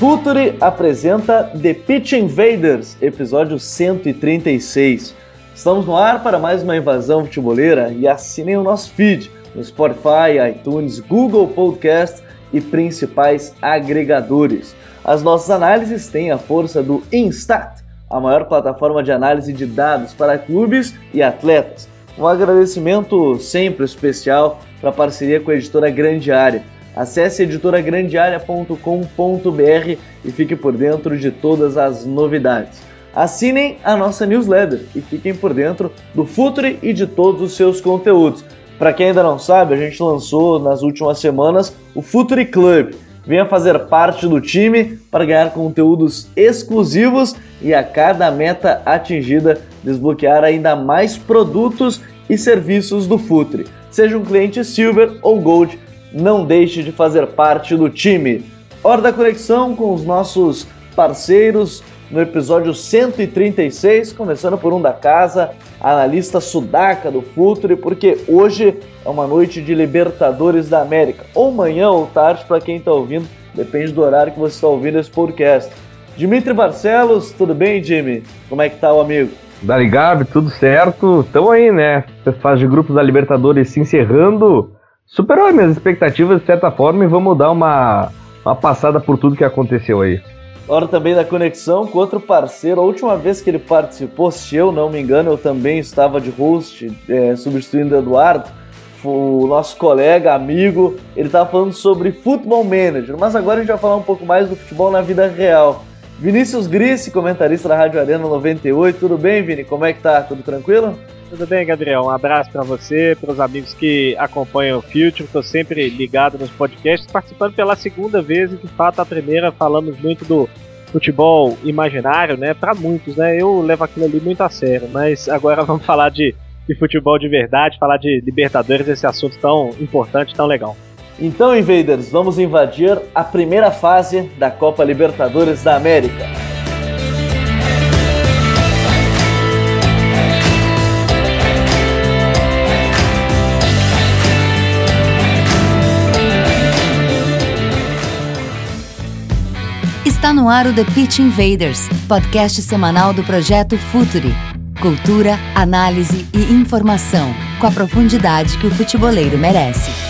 Futuri apresenta The Pitch Invaders, episódio 136. Estamos no ar para mais uma invasão futeboleira e assinem o nosso feed no Spotify, iTunes, Google Podcast e principais agregadores. As nossas análises têm a força do Instat, a maior plataforma de análise de dados para clubes e atletas. Um agradecimento sempre especial para a parceria com a editora Grande Área. Acesse editoragrandearea.com.br e fique por dentro de todas as novidades. Assinem a nossa newsletter e fiquem por dentro do Futre e de todos os seus conteúdos. Para quem ainda não sabe, a gente lançou nas últimas semanas o Futre Club. Venha fazer parte do time para ganhar conteúdos exclusivos e a cada meta atingida desbloquear ainda mais produtos e serviços do Futre. Seja um cliente Silver ou Gold, não deixe de fazer parte do time. Hora da conexão com os nossos parceiros no episódio 136, começando por um da casa, analista sudaca do Futre, porque hoje é uma noite de Libertadores da América, ou manhã ou tarde para quem está ouvindo, depende do horário que você está ouvindo esse podcast. Dimitri Barcelos, tudo bem, Jimmy? Como é que tá o amigo? Dali Gabi, tudo certo? Estamos aí, né? Fase de grupos da Libertadores se encerrando. Superou as minhas expectativas de certa forma e vamos dar uma, uma passada por tudo que aconteceu aí. Hora também da conexão com outro parceiro. A última vez que ele participou, se eu não me engano, eu também estava de host, é, substituindo o Eduardo, o nosso colega, amigo. Ele estava falando sobre Futebol Manager, mas agora a gente vai falar um pouco mais do futebol na vida real. Vinícius Grissi, comentarista da Rádio Arena 98. Tudo bem, Vini? Como é que tá? Tudo tranquilo? Tudo bem, Gabriel? Um abraço para você, para os amigos que acompanham o Future. Estou sempre ligado nos podcasts, participando pela segunda vez e, de fato, a primeira falamos muito do futebol imaginário, né? Para muitos, né? Eu levo aquilo ali muito a sério, mas agora vamos falar de, de futebol de verdade, falar de Libertadores, esse assunto tão importante, tão legal. Então, invaders, vamos invadir a primeira fase da Copa Libertadores da América. Está no ar o The Pitch Invaders, podcast semanal do projeto Futuri. Cultura, análise e informação, com a profundidade que o futeboleiro merece.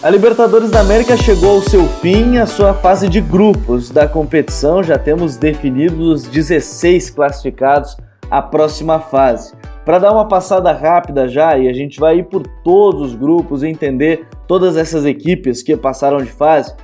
A Libertadores da América chegou ao seu fim, a sua fase de grupos da competição. Já temos definidos os 16 classificados à próxima fase. Para dar uma passada rápida já, e a gente vai ir por todos os grupos e entender todas essas equipes que passaram de fase.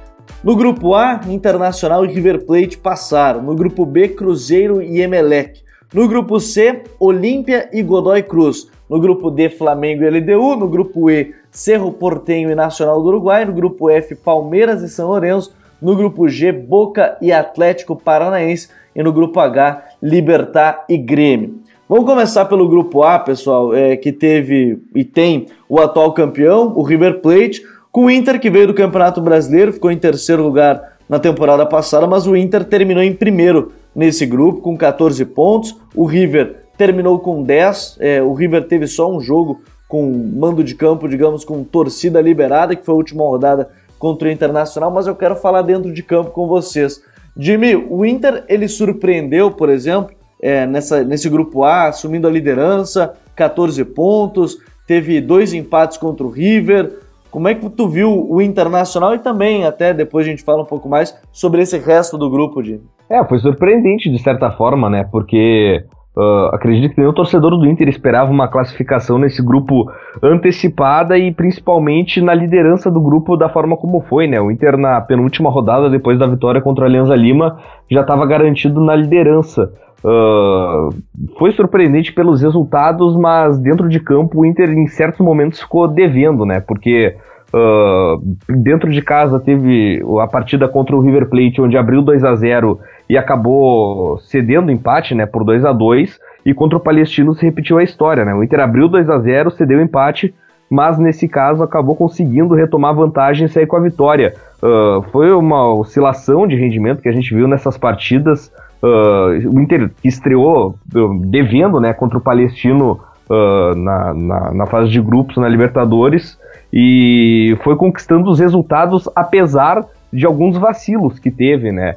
No grupo A, Internacional e River Plate passaram. No grupo B, Cruzeiro e Emelec. No grupo C, Olímpia e Godoy Cruz. No grupo D, Flamengo e LDU. No grupo E, Cerro Portenho e Nacional do Uruguai. No grupo F, Palmeiras e São Lourenço. No grupo G, Boca e Atlético Paranaense. E no grupo H, Libertar e Grêmio. Vamos começar pelo grupo A, pessoal, é, que teve e tem o atual campeão, o River Plate, com o Inter que veio do Campeonato Brasileiro, ficou em terceiro lugar na temporada passada, mas o Inter terminou em primeiro nesse grupo com 14 pontos. O River terminou com 10. É, o River teve só um jogo com mando de campo, digamos, com torcida liberada, que foi a última rodada contra o Internacional, mas eu quero falar dentro de campo com vocês. Jimmy, o Inter ele surpreendeu, por exemplo, é, nessa, nesse grupo A, assumindo a liderança, 14 pontos, teve dois empates contra o River. Como é que tu viu o Internacional e também, até depois a gente fala um pouco mais sobre esse resto do grupo, Jimmy? É, foi surpreendente de certa forma, né? Porque Uh, acredito que o torcedor do Inter esperava uma classificação nesse grupo antecipada e principalmente na liderança do grupo da forma como foi, né? O Inter na penúltima rodada, depois da vitória contra o Alianza Lima, já estava garantido na liderança. Uh, foi surpreendente pelos resultados, mas dentro de campo o Inter em certos momentos ficou devendo, né? Porque uh, dentro de casa teve a partida contra o River Plate, onde abriu 2 a 0 e acabou cedendo empate, né, por 2 a 2 e contra o Palestino se repetiu a história, né? O Inter abriu 2 a 0 cedeu empate, mas nesse caso acabou conseguindo retomar vantagem e sair com a vitória. Uh, foi uma oscilação de rendimento que a gente viu nessas partidas. Uh, o Inter estreou uh, devendo né, contra o Palestino uh, na, na, na, fase de grupos na Libertadores e foi conquistando os resultados apesar de alguns vacilos que teve, né?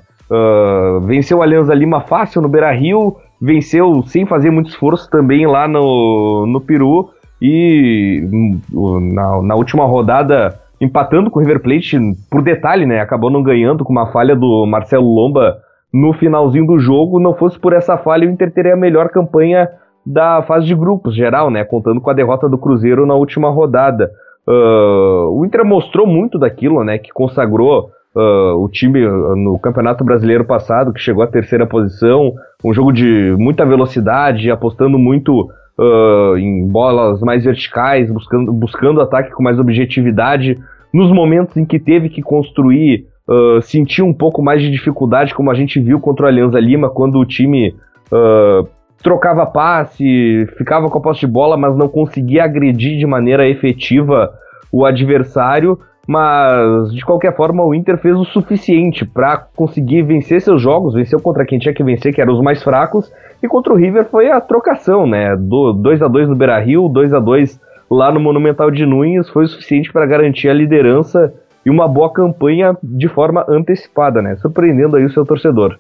Venceu a Alianza Lima fácil no Beira Rio, venceu sem fazer muito esforço também lá no, no Peru e hum, na, na última rodada empatando com o River Plate por detalhe, né? Acabou não ganhando com uma falha do Marcelo Lomba no finalzinho do jogo. Não fosse por essa falha, o Inter teria a melhor campanha da fase de grupos geral, né? Contando com a derrota do Cruzeiro na última rodada. Uh, o Inter mostrou muito daquilo, né? Que consagrou uh, o time no Campeonato Brasileiro passado, que chegou à terceira posição. Um jogo de muita velocidade, apostando muito uh, em bolas mais verticais, buscando, buscando ataque com mais objetividade. Nos momentos em que teve que construir uh, sentiu um pouco mais de dificuldade, como a gente viu contra o Alianza Lima, quando o time trocava passe, ficava com a posse de bola, mas não conseguia agredir de maneira efetiva o adversário. Mas, de qualquer forma, o Inter fez o suficiente para conseguir vencer seus jogos, venceu contra quem tinha que vencer, que eram os mais fracos, e contra o River foi a trocação, né? Do 2 a 2 no Beira-Rio, 2 a 2 lá no Monumental de Nunes, foi o suficiente para garantir a liderança e uma boa campanha de forma antecipada, né? Surpreendendo aí o seu torcedor.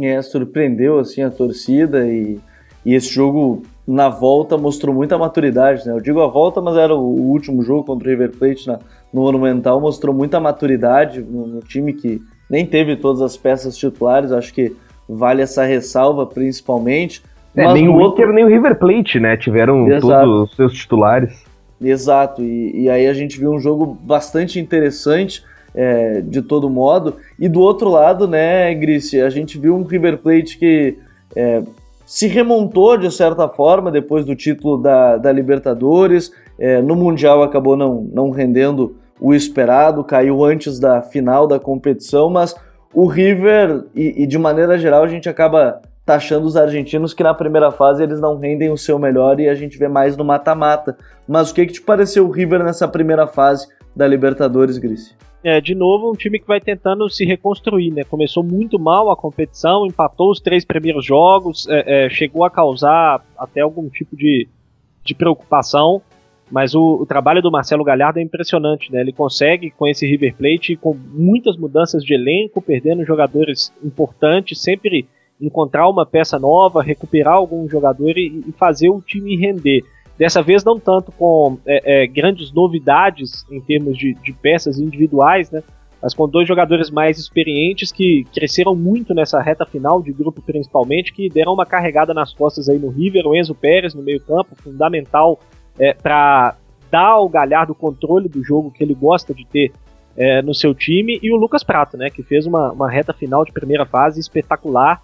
É, surpreendeu assim a torcida e, e esse jogo na volta mostrou muita maturidade, né? Eu digo a volta, mas era o, último jogo contra o River Plate na, no Monumental, mostrou muita maturidade no, no time que nem teve todas as peças titulares, acho que vale essa ressalva principalmente. É, nem o outro... Inter nem o River Plate, né? Tiveram Exato. todos os seus titulares. Exato, e, e aí a gente viu um jogo bastante interessante é, de todo modo. E do outro lado, né, Gris, a gente viu um River Plate que é, se remontou de certa forma depois do título da, da Libertadores. É, no Mundial acabou não, não rendendo o esperado, caiu antes da final da competição, mas o River, e, e de maneira geral, a gente acaba taxando os argentinos que na primeira fase eles não rendem o seu melhor e a gente vê mais no mata-mata. Mas o que, que te pareceu o River nessa primeira fase da Libertadores, Grice? É, de novo, um time que vai tentando se reconstruir, né? Começou muito mal a competição, empatou os três primeiros jogos, é, é, chegou a causar até algum tipo de, de preocupação, mas o, o, trabalho do Marcelo Galhardo é impressionante, né? Ele consegue, com esse River Plate, com muitas mudanças de elenco, perdendo jogadores importantes, sempre encontrar uma peça nova, recuperar algum jogador e, e fazer o time render. Dessa vez não tanto com é, é, grandes novidades em termos de, de, peças individuais, né? Mas com dois jogadores mais experientes que cresceram muito nessa reta final de grupo principalmente, que deram uma carregada nas costas aí no River, o Enzo Pérez no meio campo, fundamental é, para dar ao Galhardo o controle do jogo que ele gosta de ter é, no seu time, e o Lucas Prato, né, que fez uma, uma reta final de primeira fase espetacular,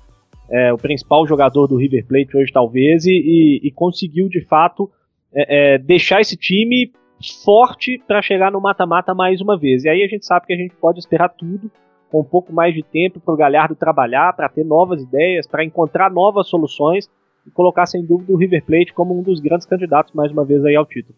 é, o principal jogador do River Plate hoje, talvez, e, e, e conseguiu de fato é, é deixar esse time forte para chegar no mata-mata mais uma vez. E aí a gente sabe que a gente pode esperar tudo com um pouco mais de tempo para o Galhardo trabalhar, para ter novas ideias, para encontrar novas soluções e colocar sem dúvida o River Plate como um dos grandes candidatos mais uma vez aí ao título.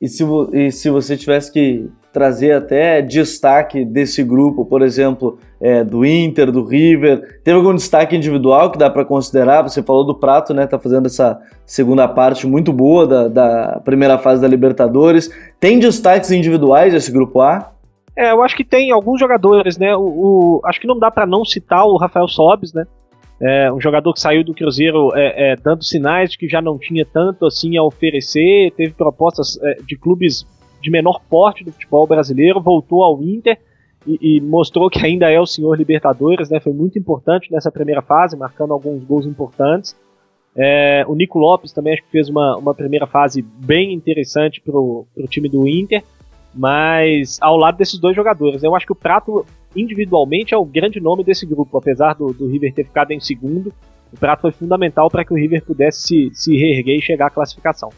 E se, e se você tivesse que trazer até destaque desse grupo, por exemplo, é, do Inter, do River, teve algum destaque individual que dá para considerar? Você falou do Prato, né? Tá fazendo essa segunda parte muito boa da, da primeira fase da Libertadores. Tem destaques individuais esse grupo A? É, eu acho que tem alguns jogadores, né? O, o acho que não dá para não citar o Rafael Sobes, né? É, um jogador que saiu do Cruzeiro é, é, dando sinais de que já não tinha tanto assim a oferecer, teve propostas é, de clubes de menor porte do futebol brasileiro, voltou ao Inter e, e, mostrou que ainda é o senhor Libertadores, né? Foi muito importante nessa primeira fase, marcando alguns gols importantes. É, o Nico Lopes também acho que fez uma, uma primeira fase bem interessante para o time do Inter, mas ao lado desses dois jogadores. Eu acho que o Prato, individualmente, é o grande nome desse grupo, apesar do, do River ter ficado em segundo. O Prato foi fundamental para que o River pudesse se, se reerguer e chegar à classificação.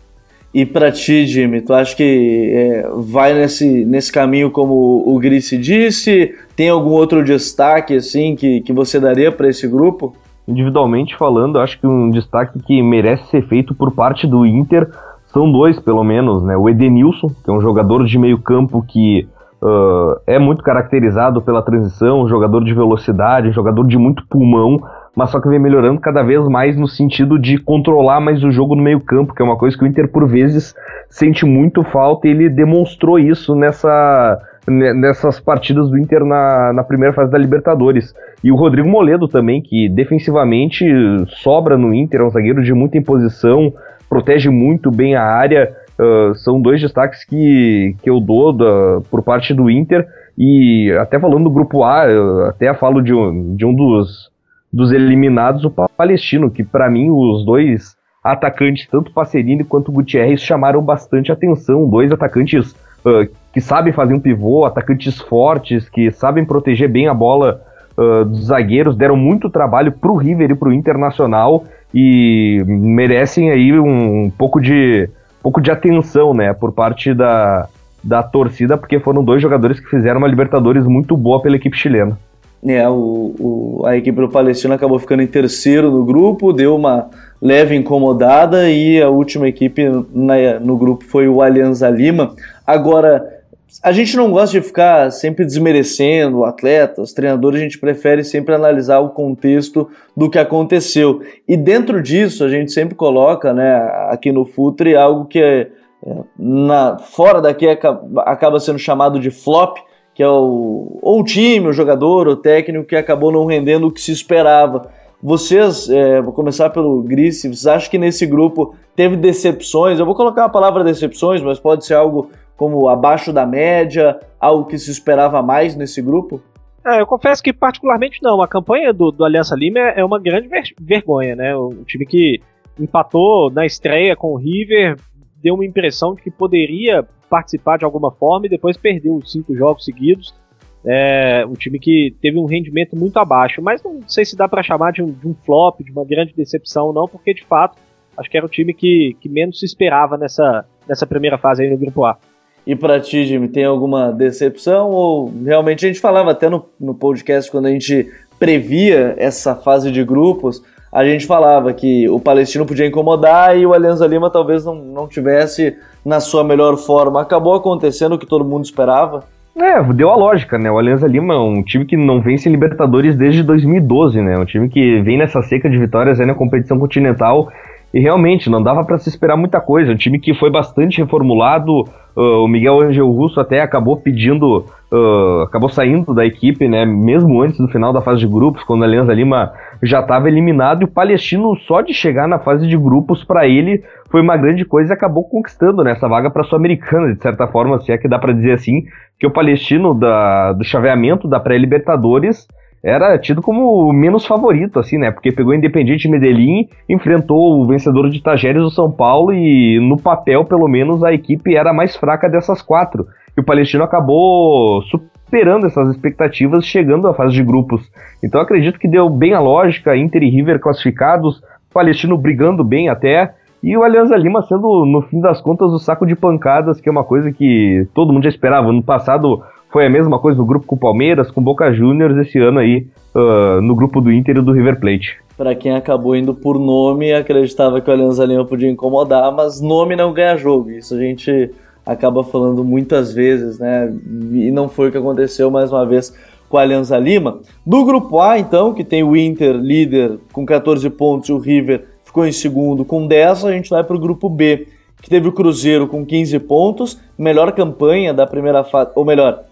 E para ti, Jimmy, tu acha que é, vai nesse, nesse caminho como o Grice disse? Tem algum outro destaque assim que, que você daria para esse grupo? Individualmente falando, acho que um destaque que merece ser feito por parte do Inter são dois, pelo menos, né? O Edenilson, que é um jogador de meio campo que uh, é muito caracterizado pela transição, jogador de velocidade, jogador de muito pulmão, mas só que vem melhorando cada vez mais no sentido de controlar mais o jogo no meio-campo, que é uma coisa que o Inter por vezes sente muito falta e ele demonstrou isso nessa nessas partidas do Inter na, na primeira fase da Libertadores. E o Rodrigo Moledo também, que defensivamente sobra no Inter, é um zagueiro de muita imposição, protege muito bem a área. Uh, são dois destaques que, que eu dou da, por parte do Inter. E até falando do grupo A, até falo de um, de um dos, dos eliminados, o Palestino, que para mim os dois atacantes, tanto Passerini quanto Gutierrez, chamaram bastante atenção. Dois atacantes uh, que sabem fazer um pivô, atacantes fortes, que sabem proteger bem a bola uh, dos zagueiros, deram muito trabalho pro River e pro Internacional e merecem aí um, um pouco de pouco de atenção, né, por parte da, da torcida, porque foram dois jogadores que fizeram uma Libertadores muito boa pela equipe chilena. É, o, o, a equipe do Palestino acabou ficando em terceiro no grupo, deu uma leve incomodada e a última equipe na, no grupo foi o Alianza Lima. Agora, a gente não gosta de ficar sempre desmerecendo o atleta, os treinadores, a gente prefere sempre analisar o contexto do que aconteceu. E dentro disso, a gente sempre coloca, né, aqui no Futre, algo que é, na, fora daqui acaba sendo chamado de flop, que é o, ou o time, o jogador, o técnico que acabou não rendendo o que se esperava. Vocês, é, vou começar pelo Gris, vocês acham que nesse grupo teve decepções? Eu vou colocar a palavra decepções, mas pode ser algo como abaixo da média, algo que se esperava mais nesse grupo? É, eu confesso que particularmente não. A campanha do, do Aliança Lima é uma grande ver vergonha, né? O time que empatou na estreia com o River deu uma impressão de que poderia participar de alguma forma e depois perdeu os cinco jogos seguidos. É um time que teve um rendimento muito abaixo, mas não sei se dá para chamar de um, de um, flop, de uma grande decepção, não, porque de fato acho que era o time que, que menos se esperava nessa, nessa primeira fase aí no Grupo A. E para ti, Jimmy, tem alguma decepção? Ou realmente a gente falava até no, no podcast quando a gente previa essa fase de grupos, a gente falava que o Palestino podia incomodar e o Alianza Lima talvez não, não tivesse na sua melhor forma. Acabou acontecendo o que todo mundo esperava? É, deu a lógica, né? O Alianza Lima é um time que não vence Libertadores desde 2012, né? Um time que vem nessa seca de vitórias aí na competição continental e realmente não dava para se esperar muita coisa. Um time que foi bastante reformulado. Uh, o Miguel Angel Russo até acabou pedindo, uh, acabou saindo da equipe, né? Mesmo antes do final da fase de grupos, quando a Alianza Lima já estava eliminado. E o Palestino, só de chegar na fase de grupos, para ele foi uma grande coisa e acabou conquistando né, essa vaga para a Sul-Americana, de certa forma, se é que dá para dizer assim, que o Palestino da, do chaveamento da pré-Libertadores era tido como menos favorito, assim, né? Porque pegou o Independiente Medellín, enfrentou o vencedor de Tajeres do São Paulo e no papel, pelo menos, a equipe era a mais fraca dessas quatro. E o Palestino acabou superando essas expectativas, chegando à fase de grupos. Então acredito que deu bem a lógica, Inter e River classificados, Palestino brigando bem até, e o Alianza Lima sendo, no fim das contas, o saco de pancadas, que é uma coisa que todo mundo já esperava. No passado foi a mesma coisa no grupo com o Palmeiras, com Boca Juniors, esse ano aí uh, no grupo do Inter e do River Plate. Para quem acabou indo por nome, acreditava que o Alianza Lima podia incomodar, mas nome não ganha jogo. Isso a gente acaba falando muitas vezes, né? E não foi o que aconteceu mais uma vez com a Alianza Lima. Do grupo A, então, que tem o Inter líder com 14 pontos e o River ficou em segundo com 10, a gente vai para o grupo B, que teve o Cruzeiro com 15 pontos, melhor campanha da primeira fase, ou melhor,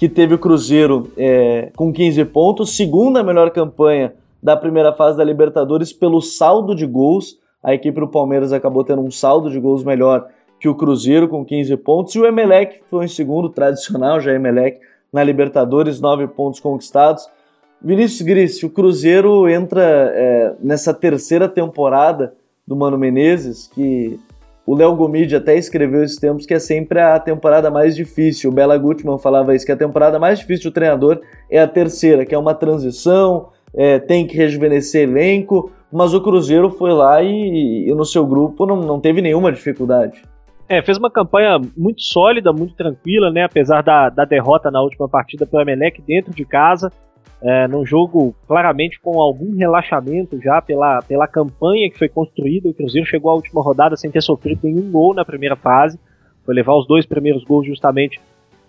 que teve o Cruzeiro é, com 15 pontos, segunda melhor campanha da primeira fase da Libertadores pelo saldo de gols. A equipe do Palmeiras acabou tendo um saldo de gols melhor que o Cruzeiro com 15 pontos e o Emelec foi em segundo, tradicional já Emelec na Libertadores, 9 pontos conquistados. Vinícius Gris, o Cruzeiro entra é, nessa terceira temporada do Mano Menezes, que o Léo Gomide até escreveu esses tempos que é sempre a temporada mais difícil. O Bela Gutmann falava isso, que a temporada mais difícil do treinador é a terceira, que é uma transição, é, tem que rejuvenescer elenco, mas o Cruzeiro foi lá e, e no seu grupo não, não teve nenhuma dificuldade. É, fez uma campanha muito sólida, muito tranquila, né? Apesar da, da derrota na última partida para o Emelec dentro de casa, é, num jogo claramente com algum relaxamento já pela, pela campanha que foi construída. O Cruzeiro chegou à última rodada sem ter sofrido nenhum gol na primeira fase, foi levar os dois primeiros gols justamente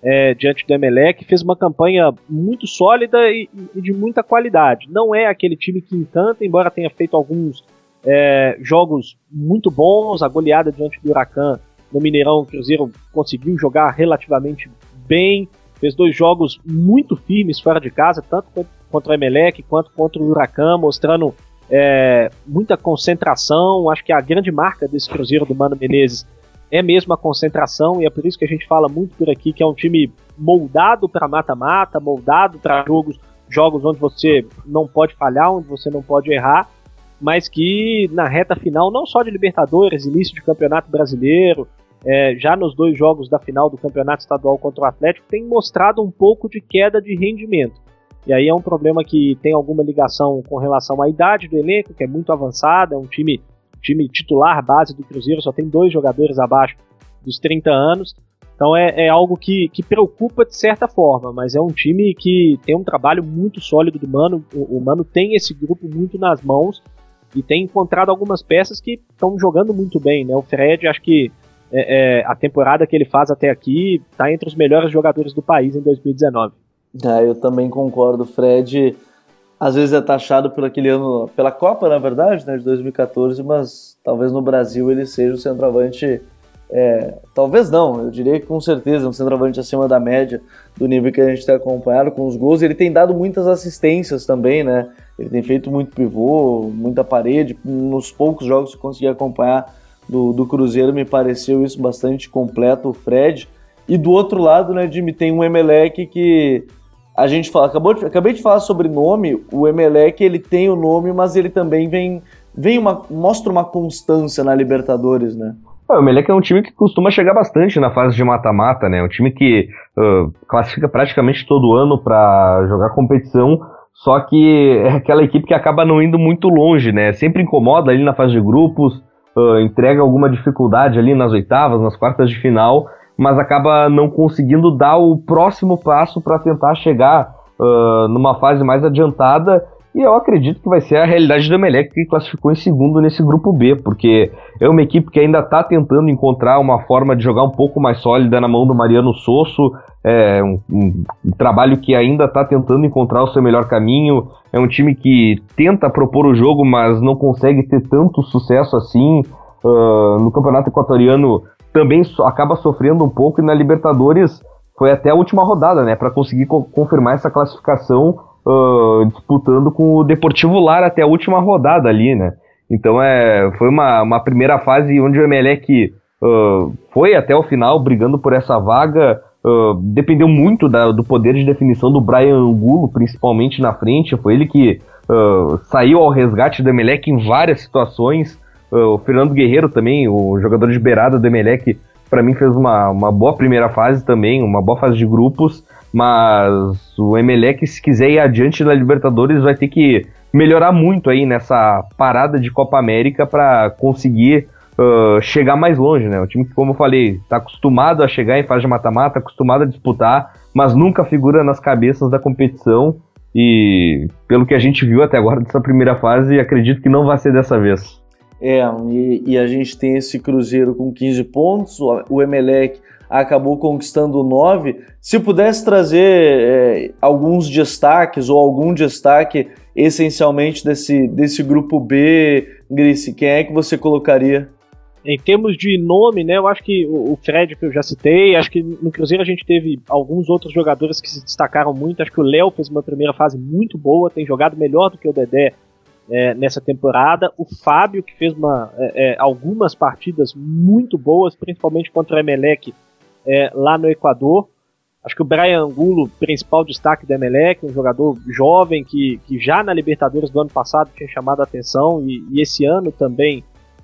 é, diante do Emelec. Fez uma campanha muito sólida e, e, de muita qualidade. Não é aquele time que encanta, embora tenha feito alguns é, jogos muito bons. A goleada diante do Huracan no Mineirão, o Cruzeiro conseguiu jogar relativamente bem, fez dois jogos muito firmes fora de casa, tanto contra o Emelec quanto contra o Huracan, mostrando é, muita concentração. Acho que a grande marca desse Cruzeiro do Mano Menezes é mesmo a concentração, e é por isso que a gente fala muito por aqui que é um time moldado para mata-mata, moldado para jogos, jogos onde você não pode falhar, onde você não pode errar, mas que na reta final, não só de Libertadores, início de Campeonato Brasileiro, é, já nos dois jogos da final do campeonato estadual contra o Atlético, tem mostrado um pouco de queda de rendimento. E aí é um problema que tem alguma ligação com relação à idade do elenco, que é muito avançada, é um time, time titular base do Cruzeiro, só tem dois jogadores abaixo dos 30 anos. Então é, é algo que, que preocupa de certa forma, mas é um time que tem um trabalho muito sólido do Mano. O, o Mano tem esse grupo muito nas mãos e tem encontrado algumas peças que estão jogando muito bem, né? O Fred, acho que é, é, a temporada que ele faz até aqui está entre os melhores jogadores do país em 2019. É, eu também concordo. Fred às vezes é taxado por aquele ano, pela Copa, na verdade, né, de 2014, mas talvez no Brasil ele seja o centroavante. É, talvez não, eu diria que com certeza um centroavante acima da média do nível que a gente tem acompanhado com os gols. Ele tem dado muitas assistências também, né? Ele tem feito muito pivô, muita parede. Nos poucos jogos que consegui acompanhar, do, do Cruzeiro, me pareceu isso bastante completo, o Fred. E do outro lado, né, Jimmy, tem um Emelec que a gente fala, acabou de, acabei de falar sobre nome, o Emelec ele tem o nome, mas ele também vem, vem uma, mostra uma constância na Libertadores, né? O Emelec é um time que costuma chegar bastante na fase de mata-mata, né? Um time que uh, classifica praticamente todo ano para jogar competição, só que é aquela equipe que acaba não indo muito longe, né? Sempre incomoda ali na fase de grupos, uh, entrega alguma dificuldade ali nas oitavas, nas quartas de final, mas acaba não conseguindo dar o próximo passo para tentar chegar uh, numa fase mais adiantada. E eu acredito que vai ser a realidade do Emelec que classificou em segundo nesse grupo B, porque é uma equipe que ainda está tentando encontrar uma forma de jogar um pouco mais sólida na mão do Mariano Sosso, é um, um, um trabalho que ainda está tentando encontrar o seu melhor caminho. É um time que tenta propor o jogo, mas não consegue ter tanto sucesso assim. Uh, no Campeonato Equatoriano também so acaba sofrendo um pouco e na Libertadores foi até a última rodada, né, para conseguir co confirmar essa classificação uh, disputando com o Deportivo Lara até a última rodada ali, né. Então é, foi uma, uma primeira fase onde o Emelec uh, foi até o final brigando por essa vaga, Uh, dependeu muito da, do poder de definição do Brian Angulo, principalmente na frente. Foi ele que uh, saiu ao resgate do Emelec em várias situações. Uh, o Fernando Guerreiro também, o jogador de beirada do Emelec, para mim fez uma, uma boa primeira fase também, uma boa fase de grupos. Mas o Emelec, se quiser ir adiante na Libertadores, vai ter que melhorar muito aí nessa parada de Copa América para conseguir uh, chegar mais longe, né? O time que, como eu falei, está acostumado a chegar em fase de mata-mata, acostumado a disputar, mas nunca figura nas cabeças da competição. E pelo que a gente viu até agora dessa primeira fase, acredito que não vai ser dessa vez. É, e, e a gente tem esse Cruzeiro com 15 pontos, o Emelec acabou conquistando 9. Se pudesse trazer é, alguns destaques ou algum destaque essencialmente desse, desse grupo B, Grice, quem é que você colocaria? Em termos de nome, né, eu acho que o Fred que eu já citei, acho que no Cruzeiro a gente teve alguns outros jogadores que se destacaram muito. Acho que o Léo fez uma primeira fase muito boa, tem jogado melhor do que o Dedé é, nessa temporada. O Fábio, que fez uma, é, é algumas partidas muito boas, principalmente contra o Emelec é, lá no Equador. Acho que o Brian Angulo, principal destaque do Emelec, um jogador jovem que, que já na Libertadores do ano passado tinha chamado a atenção e, e esse ano também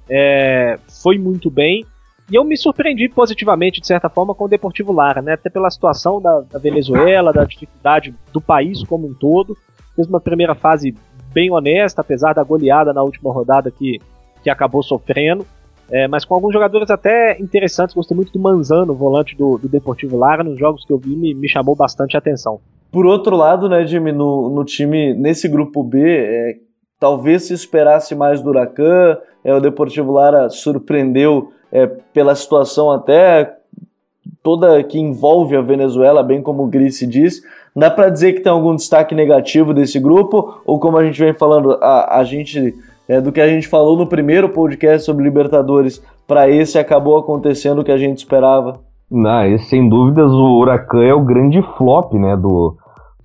é, foi muito bem. E eu me surpreendi positivamente, de certa forma, com o Deportivo Lara, né? Até pela situação da, da Venezuela, da dificuldade do país como um todo. Fez uma primeira fase bem honesta, apesar da goleada na última rodada que, que acabou sofrendo. É, mas com alguns jogadores até interessantes. Gostei muito do Manzano, volante do, do Deportivo Lara. Nos jogos que eu vi, me, me chamou bastante a atenção. Por outro lado, né, Jimmy, no, no time, nesse grupo B, é, talvez se esperasse mais do Huracan. É, o Deportivo Lara surpreendeu é, pela situação até toda que envolve a Venezuela, bem como o Grice diz. Dá para dizer que tem algum destaque negativo desse grupo? Ou como a gente vem falando, a, a gente é, do que a gente falou no primeiro podcast sobre Libertadores para esse acabou acontecendo o que a gente esperava? Não, esse, sem dúvidas o Huracan é o grande flop né, do,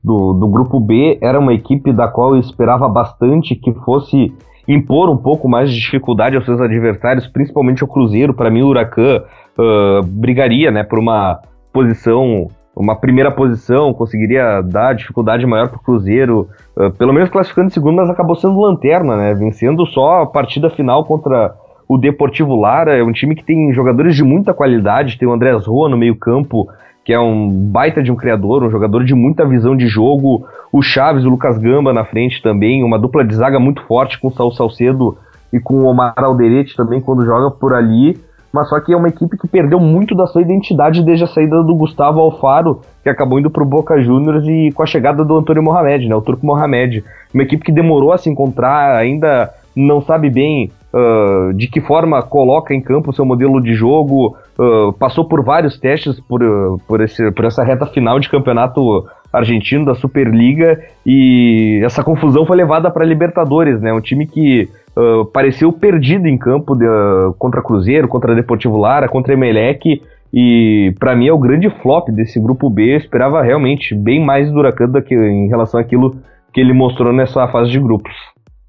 do, do grupo B. Era uma equipe da qual eu esperava bastante que fosse impor um pouco mais de dificuldade aos seus adversários, principalmente o Cruzeiro. Para mim, o Huracan uh, brigaria né, por uma posição uma primeira posição, conseguiria dar dificuldade maior para o Cruzeiro, uh, pelo menos classificando em segundo, mas acabou sendo lanterna, né? Vencendo só a partida final contra o Deportivo Lara. É um time que tem jogadores de muita qualidade, tem o Andrés Roa no meio-campo, que é um baita de um criador, um jogador de muita visão de jogo. O Chaves, o Lucas Gamba na frente também, uma dupla de zaga muito forte com o Saul Salcedo e com o Omar Alderete também quando joga por ali mas só que é uma equipe que perdeu muito da sua identidade desde a saída do Gustavo Alfaro, que acabou indo para o Boca Juniors e com a chegada do Antônio Mohamed, né, o Turco Mohamed. Uma equipe que demorou a se encontrar, ainda não sabe bem uh, de que forma coloca em campo o seu modelo de jogo, uh, passou por vários testes por, por, esse, por essa reta final de campeonato argentino da Superliga e essa confusão foi levada para Libertadores, né? Um time que uh, pareceu perdido em campo de, uh, contra Cruzeiro, contra Deportivo Lara, contra Emelec e para mim é o grande flop desse grupo B. Eu esperava realmente bem mais do Huracan do que, em relação àquilo que ele mostrou nessa fase de grupos.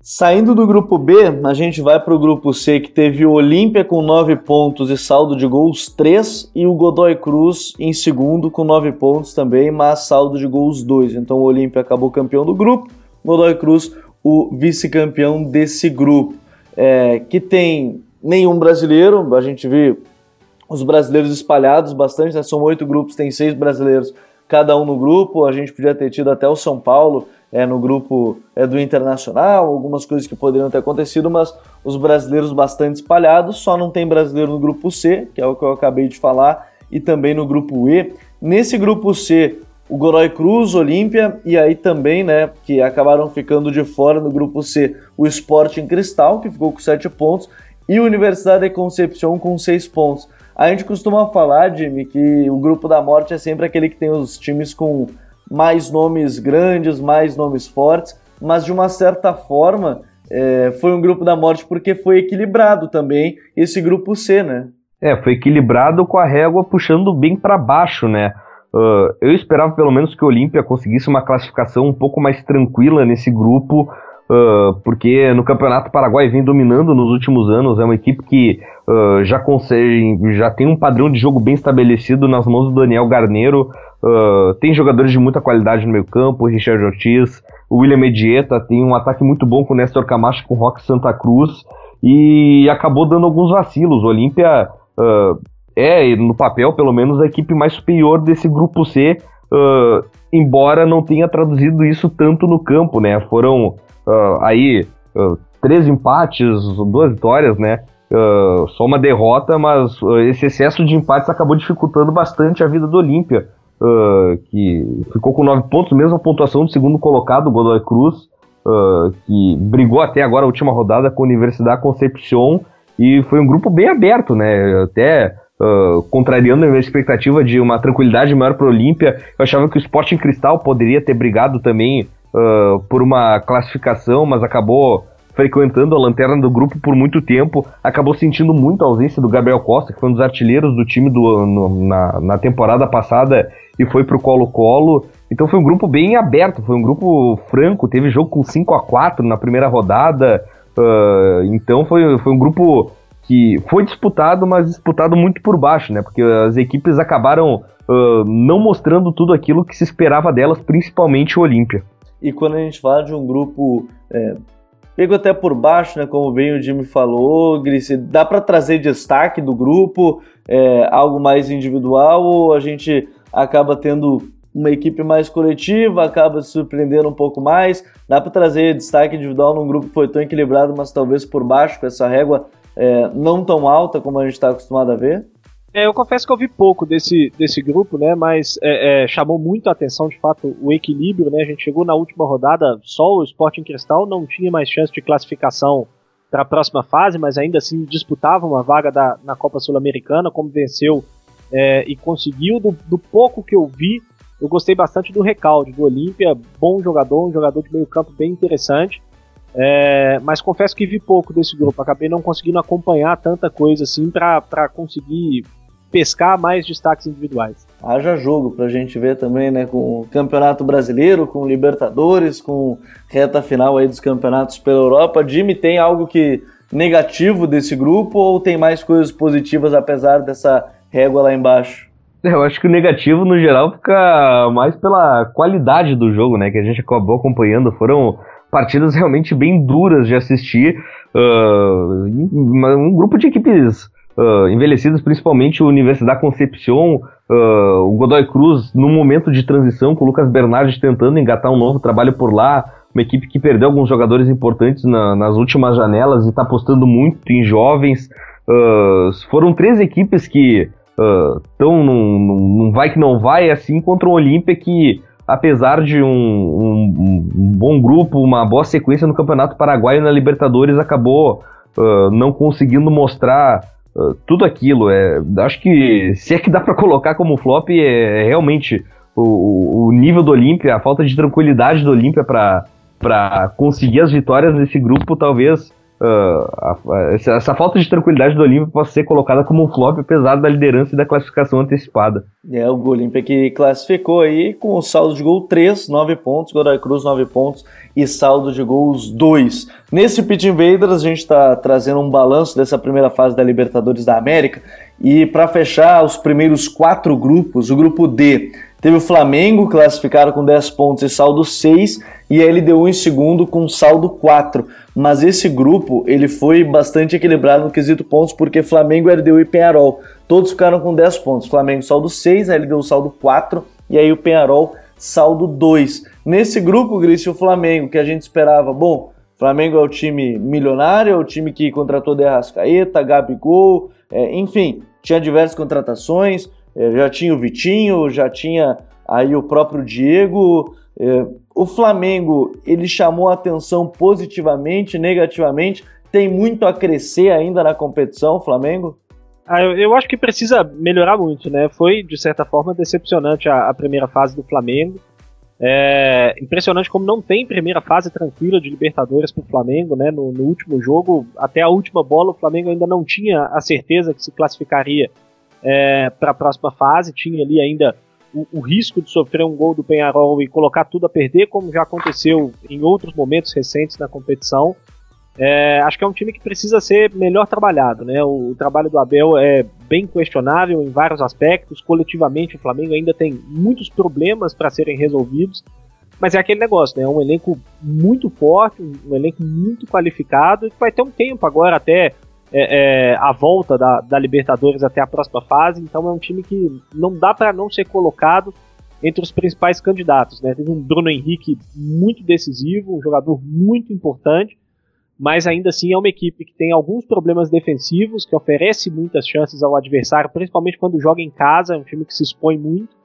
Saindo do grupo B, a gente vai para o grupo C, que teve o Olímpia com 9 pontos e saldo de gols 3, e o Godoy Cruz em segundo com 9 pontos também, mas saldo de gols 2. Então o Olímpia acabou campeão do grupo, Godoy Cruz o vice-campeão desse grupo, é, que tem nenhum brasileiro, a gente vê os brasileiros espalhados bastante, né? são oito grupos, tem seis brasileiros cada um no grupo, a gente podia ter tido até o São Paulo, é, no grupo é, do Internacional, algumas coisas que poderiam ter acontecido, mas os brasileiros bastante espalhados, só não tem brasileiro no grupo C, que é o que eu acabei de falar, e também no grupo E. Nesse grupo C, o Godoy Cruz, Olímpia, e aí também, né, que acabaram ficando de fora no grupo C, o Sporting Cristal, que ficou com 7 pontos, e Universidade de Concepción com 6 pontos. A gente costuma falar, Jimmy, que o grupo da morte é sempre aquele que tem os times com mais nomes grandes, mais nomes fortes, mas de uma certa forma é, foi um grupo da morte porque foi equilibrado também esse grupo C, né? É, foi equilibrado com a régua puxando bem para baixo, né? Uh, eu esperava pelo menos que o Olímpia conseguisse uma classificação um pouco mais tranquila nesse grupo, uh, porque no Campeonato Paraguai vem dominando nos últimos anos. É uma equipe que uh, já consegue, já tem um padrão de jogo bem estabelecido nas mãos do Daniel Garneiro. Uh, tem jogadores de muita qualidade no meio campo, Richard Ortiz, o William Medieta, tem um ataque muito bom com o Nestor Camacho, com o Roque Santa Cruz, e acabou dando alguns vacilos. O Olímpia é, no papel, pelo menos, a equipe mais superior desse grupo C, embora não tenha traduzido isso tanto no campo, né? Foram aí três empates, duas vitórias, né? só uma derrota, mas esse excesso de empates acabou dificultando bastante a vida do Olímpia uh, que ficou com nove pontos, mesma pontuação do segundo colocado, Godoy Cruz, uh, que brigou até agora a última rodada com a Universidade Concepción, e foi um grupo bem aberto, né? Até uh, contrariando a minha expectativa de uma tranquilidade maior para o Olímpia, eu achava que o Sporting Cristal poderia ter brigado também por uma classificação, mas acabou frequentando a lanterna do grupo por muito tempo, acabou sentindo muito a ausência do Gabriel Costa, que foi um dos artilheiros do time do, no, na, na temporada passada e foi pro Colo-Colo. Então foi um grupo bem aberto, foi um grupo franco, teve jogo com 5 a 4 na primeira rodada. Uh, então foi, foi um grupo que foi disputado, mas disputado muito por baixo, né? Porque as equipes acabaram uh, não mostrando tudo aquilo que se esperava delas, principalmente o Olímpia. E quando a gente fala de um grupo é, pego até por baixo, né? Como bem o Jimmy falou, Gris, dá para trazer destaque do grupo, é, algo mais individual, ou a gente acaba tendo uma equipe mais coletiva, acaba se surpreendendo um pouco mais. Dá para trazer destaque individual num grupo que foi tão equilibrado, mas talvez por baixo, com essa régua é, não tão alta como a gente está acostumado a ver? É, eu confesso que eu vi pouco desse, desse grupo, né? Mas é, é, chamou muito a atenção, de fato, o equilíbrio, né? A gente chegou na última rodada, só o Sporting Cristal não tinha mais chance de classificação para a próxima fase, mas ainda assim disputava uma vaga da, na Copa Sul-Americana, como venceu é, e conseguiu. Do, do, pouco que eu vi, eu gostei bastante do recalde do Olímpia, bom jogador, um jogador de meio campo bem interessante. É, mas confesso que vi pouco desse grupo, acabei não conseguindo acompanhar tanta coisa assim para conseguir pescar mais destaques individuais. Haja jogo pra gente ver também, né, com o Campeonato Brasileiro, com Libertadores, com reta final aí dos campeonatos pela Europa. Jimmy, tem algo que negativo desse grupo ou tem mais coisas positivas apesar dessa régua lá embaixo? É, eu acho que o negativo, no geral, fica mais pela qualidade do jogo, né? Que a gente acabou acompanhando. Foram partidas realmente bem duras de assistir. Uh, um grupo de equipes uh, envelhecidos, principalmente o Universidade Concepción, uh, o Godoy Cruz, no momento de transição, com o Lucas Bernardes tentando engatar um novo trabalho por lá, uma equipe que perdeu alguns jogadores importantes na, nas últimas janelas e está apostando muito em jovens. Uh, foram três equipes que estão uh, num, num, vai que não vai, assim, contra o Olímpia que, apesar de um, um, um, bom grupo, uma boa sequência no Campeonato Paraguaio e na Libertadores, acabou uh, não conseguindo mostrar ah, tudo aquilo. É, acho que se é que dá para colocar como flop, é, é realmente o, o, nível do Olímpia, a falta de tranquilidade do Olímpia para conseguir as vitórias nesse grupo, talvez Uh, a, a, essa, falta de tranquilidade do Olímpia pode ser colocada como um flop, apesar da liderança e da classificação antecipada. É, o Olímpia que classificou aí com o saldo de gol 3, 9 pontos, Godoy Cruz 9 pontos e saldo de gols 2. Nesse Pit Invaders a gente está trazendo um balanço dessa primeira fase da Libertadores da América e para fechar os primeiros quatro grupos, o grupo D Teve o Flamengo classificado com 10 pontos e saldo 6 e a LDU em segundo com saldo 4. Mas esse grupo ele foi bastante equilibrado no quesito pontos porque Flamengo, LDU e Penharol todos ficaram com 10 pontos. Flamengo saldo 6, a LDU saldo 4 e aí o Penharol saldo 2. Nesse grupo, Gris, o Flamengo que a gente esperava, bom, Flamengo é o time milionário, é o time que contratou De Arrascaeta, Gabigol, é, enfim, tinha diversas contratações. É, já tinha o Vitinho, já tinha aí o próprio Diego. É, o Flamengo ele chamou a atenção positivamente, negativamente. Tem muito a crescer ainda na competição, Flamengo? Ah, eu, eu, acho que precisa melhorar muito, né? Foi, de certa forma, decepcionante a, a primeira fase do Flamengo. É impressionante como não tem primeira fase tranquila de Libertadores para o Flamengo, né? No, no, último jogo, até a última bola, o Flamengo ainda não tinha a certeza que se classificaria é, para a próxima fase. Tinha ali ainda o, o, risco de sofrer um gol do Penharol e colocar tudo a perder, como já aconteceu em outros momentos recentes na competição. É, acho que é um time que precisa ser melhor trabalhado. Né? O, o, trabalho do Abel é bem questionável em vários aspectos. Coletivamente, o Flamengo ainda tem muitos problemas para serem resolvidos. Mas é aquele negócio, né? É um elenco muito forte, um, elenco muito qualificado, que vai ter um tempo agora até é, é, a volta da, da, Libertadores até a próxima fase, então é um time que não dá para não ser colocado entre os principais candidatos. Né? Teve um Bruno Henrique muito decisivo, um jogador muito importante, mas ainda assim é uma equipe que tem alguns problemas defensivos, que oferece muitas chances ao adversário, principalmente quando joga em casa, é um time que se expõe muito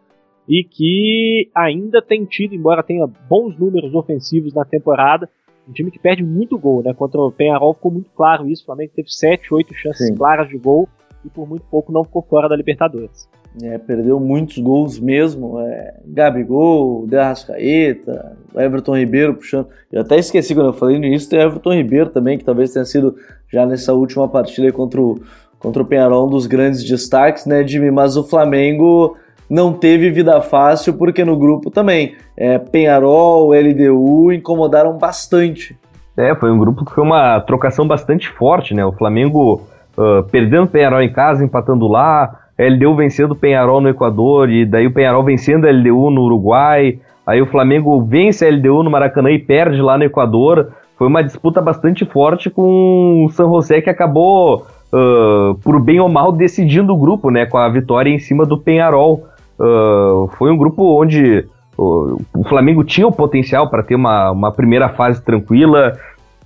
e que ainda tem tido, embora tenha bons números ofensivos na temporada, um time que perde muito gol, né? Contra o Penharol ficou muito claro isso. O Flamengo teve 7, 8 chances Sim. claras de gol e por muito pouco não ficou fora da Libertadores. É, perdeu muitos gols mesmo. É, Gabigol, De Arrascaeta, Everton Ribeiro puxando. Eu até esqueci quando eu falei no início, tem Everton Ribeiro também, que talvez tenha sido já nessa última partida contra o, contra o Penharol um dos grandes destaques, né, Jimmy? Mas o Flamengo não teve vida fácil, porque no grupo também é, Penharol, LDU incomodaram bastante. É, foi um grupo que foi uma trocação bastante forte, né? O Flamengo uh, perdendo o Penharol em casa, empatando lá, LDU vencendo o Penharol no Equador, e daí o Penharol vencendo a LDU no Uruguai, aí o Flamengo vence a LDU no Maracanã e perde lá no Equador. Foi uma disputa bastante forte com o San José que acabou, uh, por bem ou mal, decidindo o grupo, né, com a vitória em cima do Penharol. Uh, foi um grupo onde o, o Flamengo tinha o potencial para ter uma, uma primeira fase tranquila,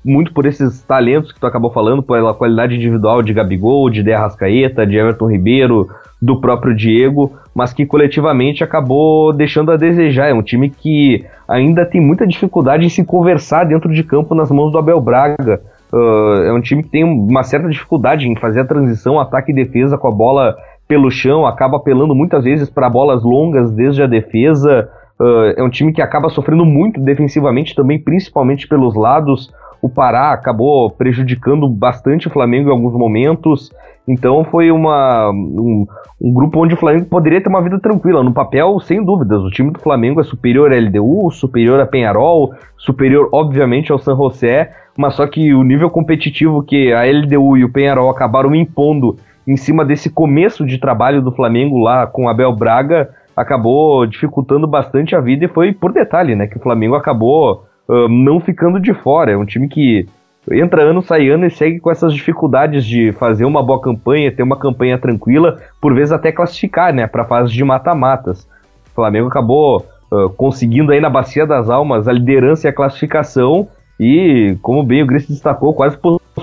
muito por esses talentos que tu acabou falando, pela qualidade individual de Gabigol, de De Arrascaeta, de Everton Ribeiro, do próprio Diego, mas que coletivamente acabou deixando a desejar. É um time que ainda tem muita dificuldade em se conversar dentro de campo nas mãos do Abel Braga. Uh, é um time que tem uma certa dificuldade em fazer a transição ataque e defesa com a bola pelo chão, acaba apelando muitas vezes para bolas longas desde a defesa. Uh, é um time que acaba sofrendo muito defensivamente também, principalmente pelos lados. O Pará acabou prejudicando bastante o Flamengo em alguns momentos. Então foi uma, um, um, grupo onde o Flamengo poderia ter uma vida tranquila. No papel, sem dúvidas, o time do Flamengo é superior à LDU, superior a Penharol, superior, obviamente, ao San José, mas só que o nível competitivo que a LDU e o Penharol acabaram impondo em cima desse começo de trabalho do Flamengo lá com Abel Braga acabou dificultando bastante a vida e foi por detalhe, né, que o Flamengo acabou uh, não ficando de fora. É um time que entra ano, sai ano e segue com essas dificuldades de fazer uma boa campanha, ter uma campanha tranquila, por vezes até classificar, né, para fase de mata-matas. O Flamengo acabou uh, conseguindo aí na bacia das almas a liderança e a classificação e, como bem o Gris destacou, quase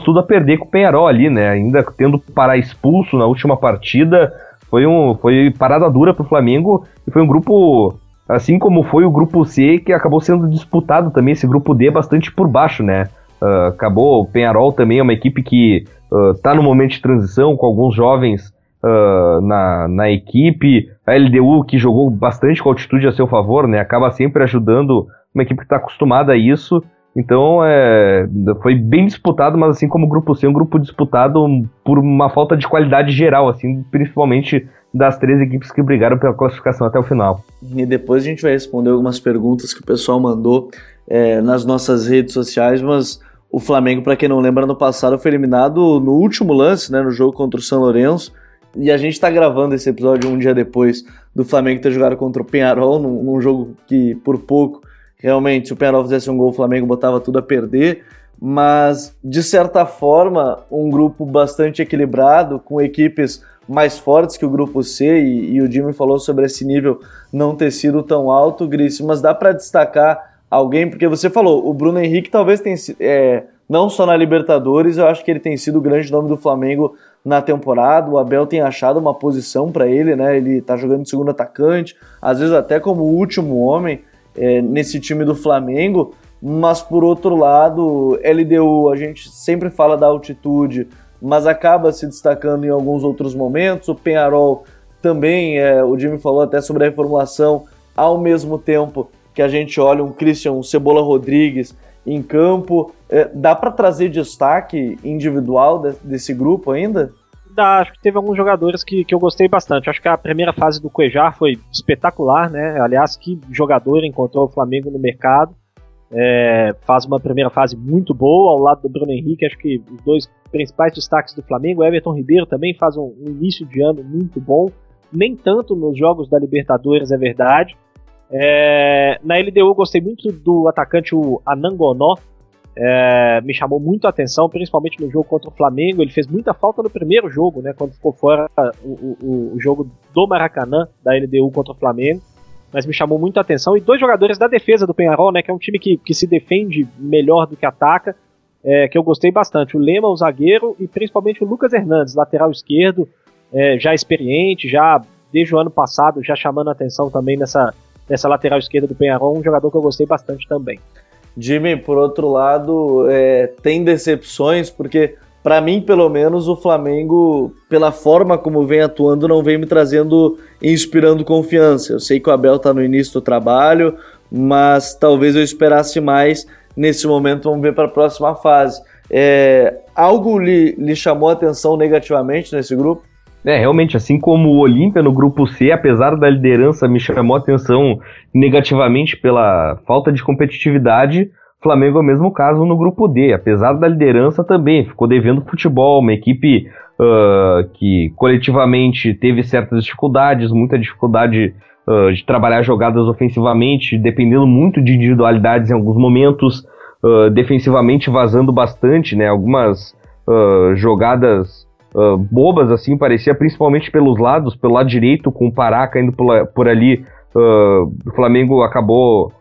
tudo a perder com o Penharol ali, né? Ainda tendo parar expulso na última partida. Foi, um, foi parada dura para o Flamengo e foi um grupo, assim como foi o grupo C, que acabou sendo disputado também, esse grupo D, bastante por baixo, né? Uh, acabou, o Penharol também é uma equipe que está uh, no momento de transição, com alguns jovens uh, na, na equipe. A LDU, que jogou bastante com altitude a seu favor, né? Acaba sempre ajudando uma equipe que está acostumada a isso. Então é, foi bem disputado, mas assim como o grupo C, um grupo disputado por uma falta de qualidade geral, assim, principalmente das três equipes que brigaram pela classificação até o final. E depois a gente vai responder algumas perguntas que o pessoal mandou é, nas nossas redes sociais, mas o Flamengo, para quem não lembra, no passado foi eliminado no último lance, né, no jogo contra o São Lourenço. E a gente está gravando esse episódio um dia depois do Flamengo ter jogado contra o Penharol, num, num jogo que por pouco Realmente, se o Penarol fizesse um gol, o Flamengo botava tudo a perder. Mas, de certa forma, um grupo bastante equilibrado, com equipes mais fortes que o grupo C, e, e o Jimmy falou sobre esse nível não ter sido tão alto, Gris, mas dá para destacar alguém, porque você falou, o Bruno Henrique talvez tenha é, não só na Libertadores, eu acho que ele tem sido o grande nome do Flamengo na temporada. O Abel tem achado uma posição para ele, né? Ele tá jogando de segundo atacante, às vezes até como último homem é, nesse time do Flamengo, mas por outro lado, LDU, a gente sempre fala da altitude, mas acaba se destacando em alguns outros momentos. O Penharol também, é, o Jimmy falou até sobre a reformulação, ao mesmo tempo que a gente olha um Christian um Cebola Rodrigues em campo. É, dá para trazer destaque individual de, desse grupo ainda? Dá, acho que teve alguns jogadores que, que eu gostei bastante. Acho que a primeira fase do Cuejar foi espetacular, né? Aliás, que jogador encontrou o Flamengo no mercado. É, faz uma primeira fase muito boa ao lado do Bruno Henrique. Acho que os dois principais destaques do Flamengo, Everton Ribeiro também faz um, um início de ano muito bom. Nem tanto nos jogos da Libertadores, é verdade. É, na LDU gostei muito do atacante o Anangonó, é, me chamou muito a atenção, principalmente no jogo contra o Flamengo. Ele fez muita falta no primeiro jogo, né, quando ficou fora o, o, o jogo do Maracanã, da LDU contra o Flamengo. Mas me chamou muito a atenção. E dois jogadores da defesa do Penharol, né, que é um time que, que se defende melhor do que ataca, é, que eu gostei bastante. O Lema, o zagueiro, e principalmente o Lucas Hernandes, lateral esquerdo, é, já experiente, já desde o ano passado, já chamando a atenção também nessa, nessa lateral esquerda do Penharol, um jogador que eu gostei bastante também. Jimmy, por outro lado, é, tem decepções, porque para mim, pelo menos, o Flamengo, pela forma como vem atuando, não vem me trazendo inspirando confiança. Eu sei que o Abel está no início do trabalho, mas talvez eu esperasse mais nesse momento. Vamos ver para a próxima fase. É, algo lhe, lhe chamou a atenção negativamente nesse grupo? É, realmente, assim como o Olímpia no grupo C, apesar da liderança, me chamou a atenção negativamente pela falta de competitividade. Flamengo é o mesmo caso no grupo D, apesar da liderança também, ficou devendo futebol, uma equipe uh, que coletivamente teve certas dificuldades, muita dificuldade uh, de trabalhar jogadas ofensivamente, dependendo muito de individualidades em alguns momentos, uh, defensivamente vazando bastante, né? Algumas jogadas bobas assim, parecia principalmente pelos lados, pelo lado direito com o Pará caindo por, por ali, o Flamengo acabou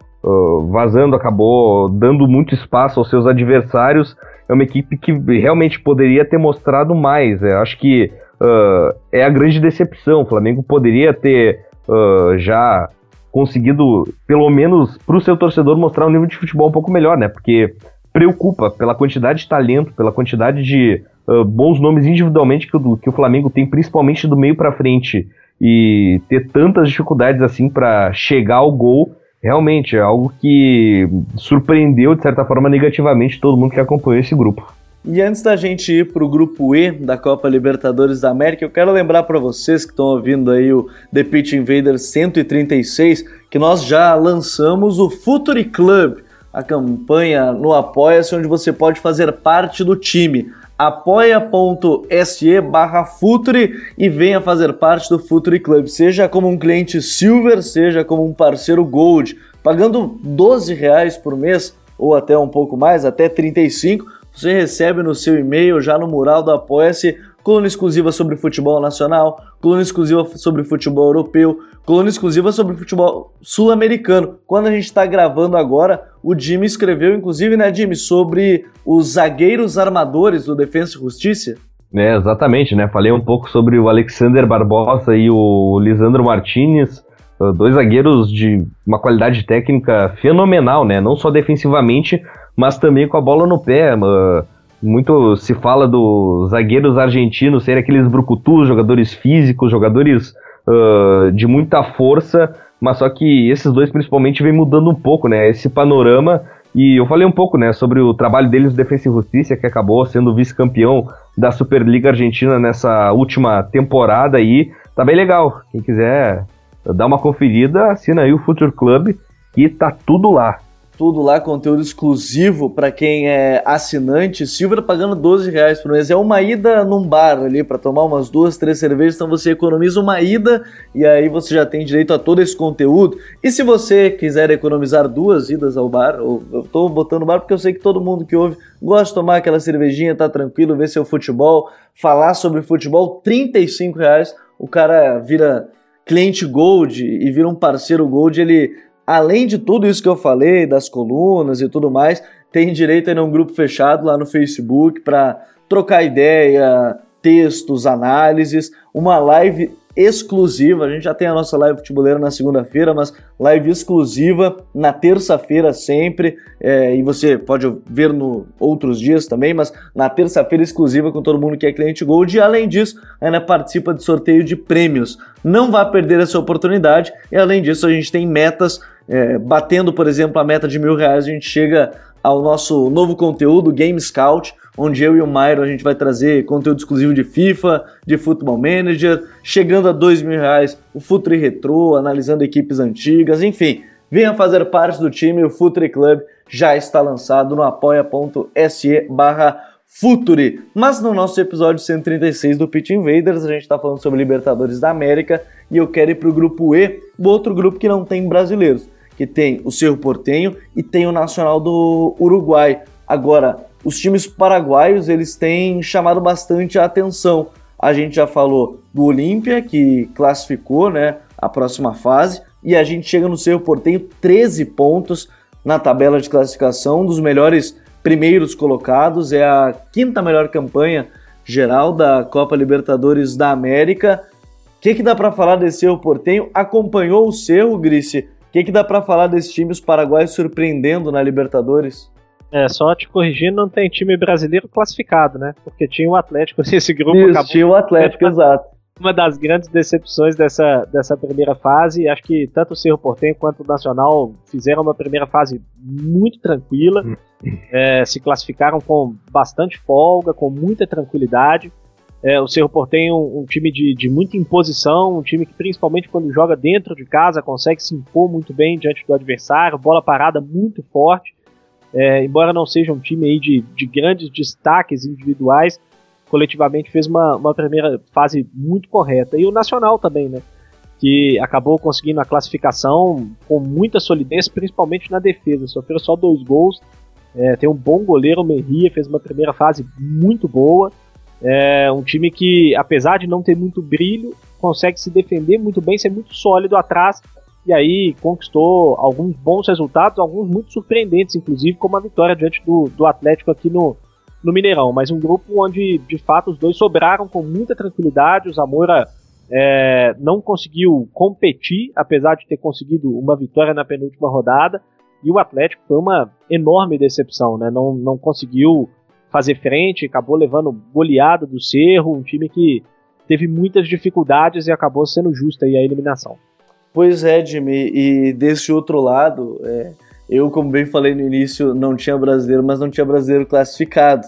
vazando, acabou dando muito espaço aos seus adversários é uma equipe que realmente poderia ter mostrado mais. Eu acho que uh, é a grande decepção. O Flamengo poderia ter uh, já conseguido, pelo menos para o seu torcedor, mostrar um nível de futebol um pouco melhor, né? Porque preocupa pela quantidade de talento, pela quantidade de uh, bons nomes individualmente que o, que o Flamengo tem, principalmente do meio para frente, e ter tantas dificuldades assim para chegar ao gol realmente é algo que surpreendeu, de certa forma, negativamente todo mundo que acompanhou esse grupo. E antes da gente ir para o grupo E da Copa Libertadores da América, eu quero lembrar para vocês que estão ouvindo aí o The Pitch Invaders 136 que nós já lançamos o Futuri Club, a campanha no Apoia-se, onde você pode fazer parte do time apoia.se barra Futuri e venha fazer parte do Futuri Club, seja como um cliente Silver, seja como um parceiro Gold, pagando 12 reais por mês ou até um pouco mais, até 35, você recebe no seu e-mail já no mural do Apoia-se coluna exclusiva sobre futebol nacional, coluna exclusiva sobre futebol europeu, coluna exclusiva sobre futebol sul-americano. Quando a gente está gravando agora, o Jimmy escreveu, inclusive, né, Jimmy, sobre os zagueiros armadores do Defensa e Justiça. É, exatamente, né? Falei um pouco sobre o Alexander Barbosa e o Lisandro Martinez, ah, dois zagueiros de uma qualidade técnica fenomenal, né? Não só defensivamente, mas também com a bola no pé. Uh, muito se fala dos zagueiros argentinos serem aqueles brucutus, jogadores físicos, jogadores uh, de muita força, mas só que esses dois principalmente vem mudando um pouco, né? Esse panorama. E eu falei um pouco, né, sobre o trabalho deles no Defensa e Justiça, que acabou sendo vice-campeão da Superliga Argentina nessa última temporada aí. Tá bem legal. Quem quiser dar uma conferida, assina aí o Future Club, que tá tudo lá tudo lá, conteúdo exclusivo para quem é assinante. Silver pagando 12 reais por mês. É uma ida num bar ali para tomar umas duas, três cervejas. Então você economiza uma ida e aí você já tem direito a todo esse conteúdo. E se você quiser economizar duas idas ao bar, eu tô botando bar porque eu sei que todo mundo que ouve gosta de tomar aquela cervejinha, tá tranquilo, ver seu futebol, falar sobre futebol, 35 reais. O cara vira cliente Gold e vira um parceiro Gold, ele além de tudo isso que eu falei, das colunas e tudo mais, tem direito a um grupo fechado lá no Facebook para trocar ideia, textos, análises, uma live exclusiva. A gente já tem a nossa live futebolera na segunda-feira, mas live exclusiva na terça-feira sempre. É, e você pode ver no outros dias também, mas na terça-feira exclusiva com todo mundo que é cliente Gold. E além disso, ainda participa de sorteio de prêmios. Não vá perder essa oportunidade. E além disso, a gente tem metas. É, batendo, por exemplo, a meta de mil reais, a gente chega ao nosso novo conteúdo, Game Scout, onde eu e o Mairo a gente vai trazer conteúdo exclusivo de FIFA, de Football Manager, chegando a dois mil reais, o Futre Retro, analisando equipes antigas, enfim, venha fazer parte do time, o Futre Club já está lançado no apoia.se barra Futuri. Mas no nosso episódio 136 do Pitch Invaders, a gente está falando sobre Libertadores da América e eu quero ir para o grupo E, o outro grupo que não tem brasileiros, que tem o Cerro Portenho e tem o Nacional do Uruguai. Agora, os times paraguaios eles têm chamado bastante a atenção. A gente já falou do Olímpia, que classificou né, a próxima fase, e a gente chega no Cerro Portenho 13 pontos na tabela de classificação, um dos melhores primeiros colocados, é a quinta melhor campanha geral da Copa Libertadores da América. O que, que dá para falar desse Cerro Portenho? Acompanhou o Cerro, Grice? O que, que dá para falar desse time, os paraguaios surpreendendo na Libertadores? É, só te corrigindo, não tem time brasileiro classificado, né? Porque tinha o Atlético, esse grupo Isso, acabou. Tinha o Atlético, é, exato. Uma das grandes decepções dessa, dessa primeira fase, acho que tanto o Cerro Portenho quanto o Nacional fizeram uma primeira fase muito tranquila, hum. é, se classificaram com bastante folga, com muita tranquilidade. É, o Cerro Portenho um, um time de, de muita imposição, um time que principalmente quando joga dentro de casa consegue se impor muito bem diante do adversário, bola parada muito forte. É, embora não seja um time aí de, de grandes destaques individuais, coletivamente fez uma, uma primeira fase muito correta. E o Nacional também, né? Que acabou conseguindo a classificação com muita solidez, principalmente na defesa. Sofreu só dois gols. É, tem um bom goleiro, o Merria, fez uma primeira fase muito boa. É um time que, apesar de não ter muito brilho, consegue se defender muito bem, ser muito sólido atrás. E aí conquistou alguns bons resultados, alguns muito surpreendentes, inclusive, como a vitória diante do, do Atlético aqui no, no Mineirão, mas um grupo onde de fato os dois sobraram com muita tranquilidade. O Zamora é, não conseguiu competir, apesar de ter conseguido uma vitória na penúltima rodada. E o Atlético foi uma enorme decepção, né? Não, não conseguiu fazer frente, acabou levando goleada do Cerro, um time que teve muitas dificuldades e acabou sendo justa aí a eliminação. Pois é, Jimmy, e desse outro lado, é, eu, como bem falei no início, não tinha brasileiro, mas não tinha brasileiro classificado.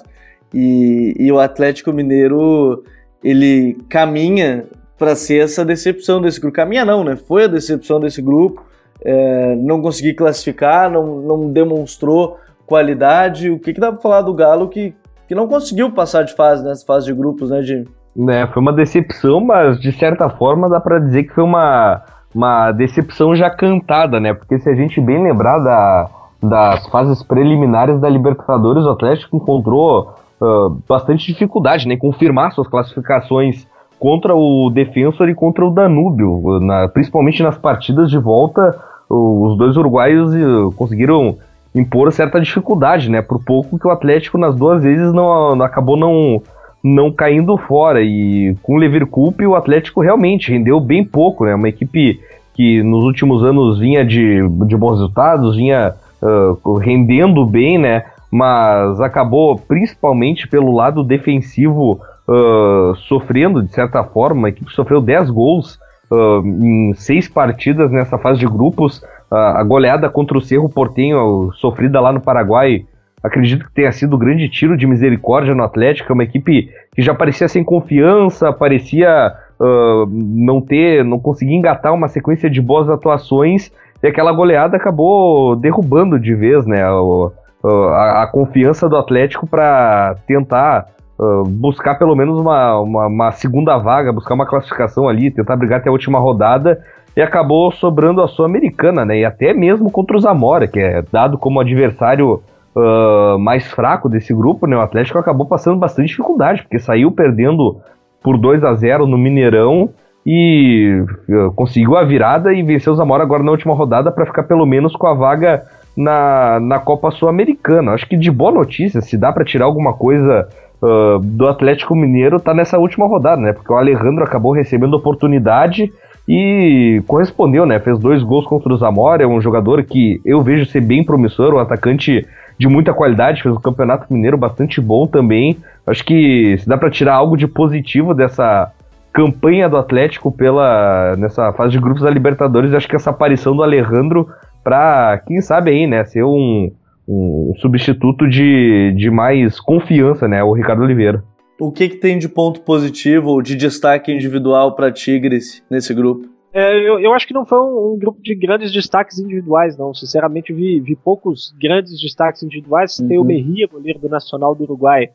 E, e o Atlético Mineiro, ele caminha para ser essa decepção desse grupo. Caminha não, né? Foi a decepção desse grupo. É, não conseguiu classificar, não, não demonstrou qualidade. O que, que dá para falar do Galo que, que não conseguiu passar de fase nessa fase de grupos, né, Jimmy? Né, foi uma decepção, mas de certa forma dá para dizer que foi uma uma decepção já cantada, né? Porque se a gente bem lembrar da, das fases preliminares da Libertadores, o Atlético encontrou uh, bastante dificuldade né, em confirmar suas classificações contra o Defensor e contra o Danúbio, na, principalmente nas partidas de volta, os dois uruguaios uh, conseguiram impor certa dificuldade, né? Por pouco que o Atlético nas duas vezes não, acabou não não caindo fora. E com o Leverkusen, o Atlético realmente rendeu bem pouco, né? Uma equipe que nos últimos anos vinha de, de bons resultados, vinha uh, rendendo bem, né? Mas acabou principalmente pelo lado defensivo uh, sofrendo, de certa forma. A equipe sofreu 10 gols uh, em seis partidas nessa fase de grupos. A goleada contra o Cerro Portenho, sofrida lá no Paraguai, acredito que tenha sido um grande tiro de misericórdia no Atlético, é uma equipe que já parecia sem confiança, parecia uh, não ter, não conseguir engatar uma sequência de boas atuações, e aquela goleada acabou derrubando de vez, né, a, a confiança do Atlético para tentar uh, buscar pelo menos uma, uma, uma segunda vaga, buscar uma classificação ali, tentar brigar até a última rodada, e acabou sobrando a Sul-Americana, né? E até mesmo contra o Zamora, que é dado como adversário uh, mais fraco desse grupo, né? O Atlético acabou passando bastante dificuldade, porque saiu perdendo por 2 a 0 no Mineirão e uh, conseguiu a virada e venceu o Zamora agora na última rodada para ficar pelo menos com a vaga na, na Copa Sul-Americana. Acho que de boa notícia, se dá para tirar alguma coisa uh, do Atlético Mineiro, tá nessa última rodada, né? Porque o Alejandro acabou recebendo oportunidade e correspondeu, né? Fez dois gols contra o Zamora, é um jogador que eu vejo ser bem promissor, um atacante de muita qualidade, fez um campeonato mineiro bastante bom também. Acho que se dá para tirar algo de positivo dessa campanha do Atlético pela nessa fase de grupos da Libertadores, acho que essa aparição do Alejandro para quem sabe aí, né, ser um, um substituto de, de mais confiança, né, o Ricardo Oliveira. O que, que tem de ponto positivo ou de destaque individual para Tigres nesse grupo? É, eu, eu, acho que não foi um, um, grupo de grandes destaques individuais, não. Sinceramente, vi, vi poucos grandes destaques individuais. Uhum. Tem o Merria, goleiro do Nacional do Uruguai,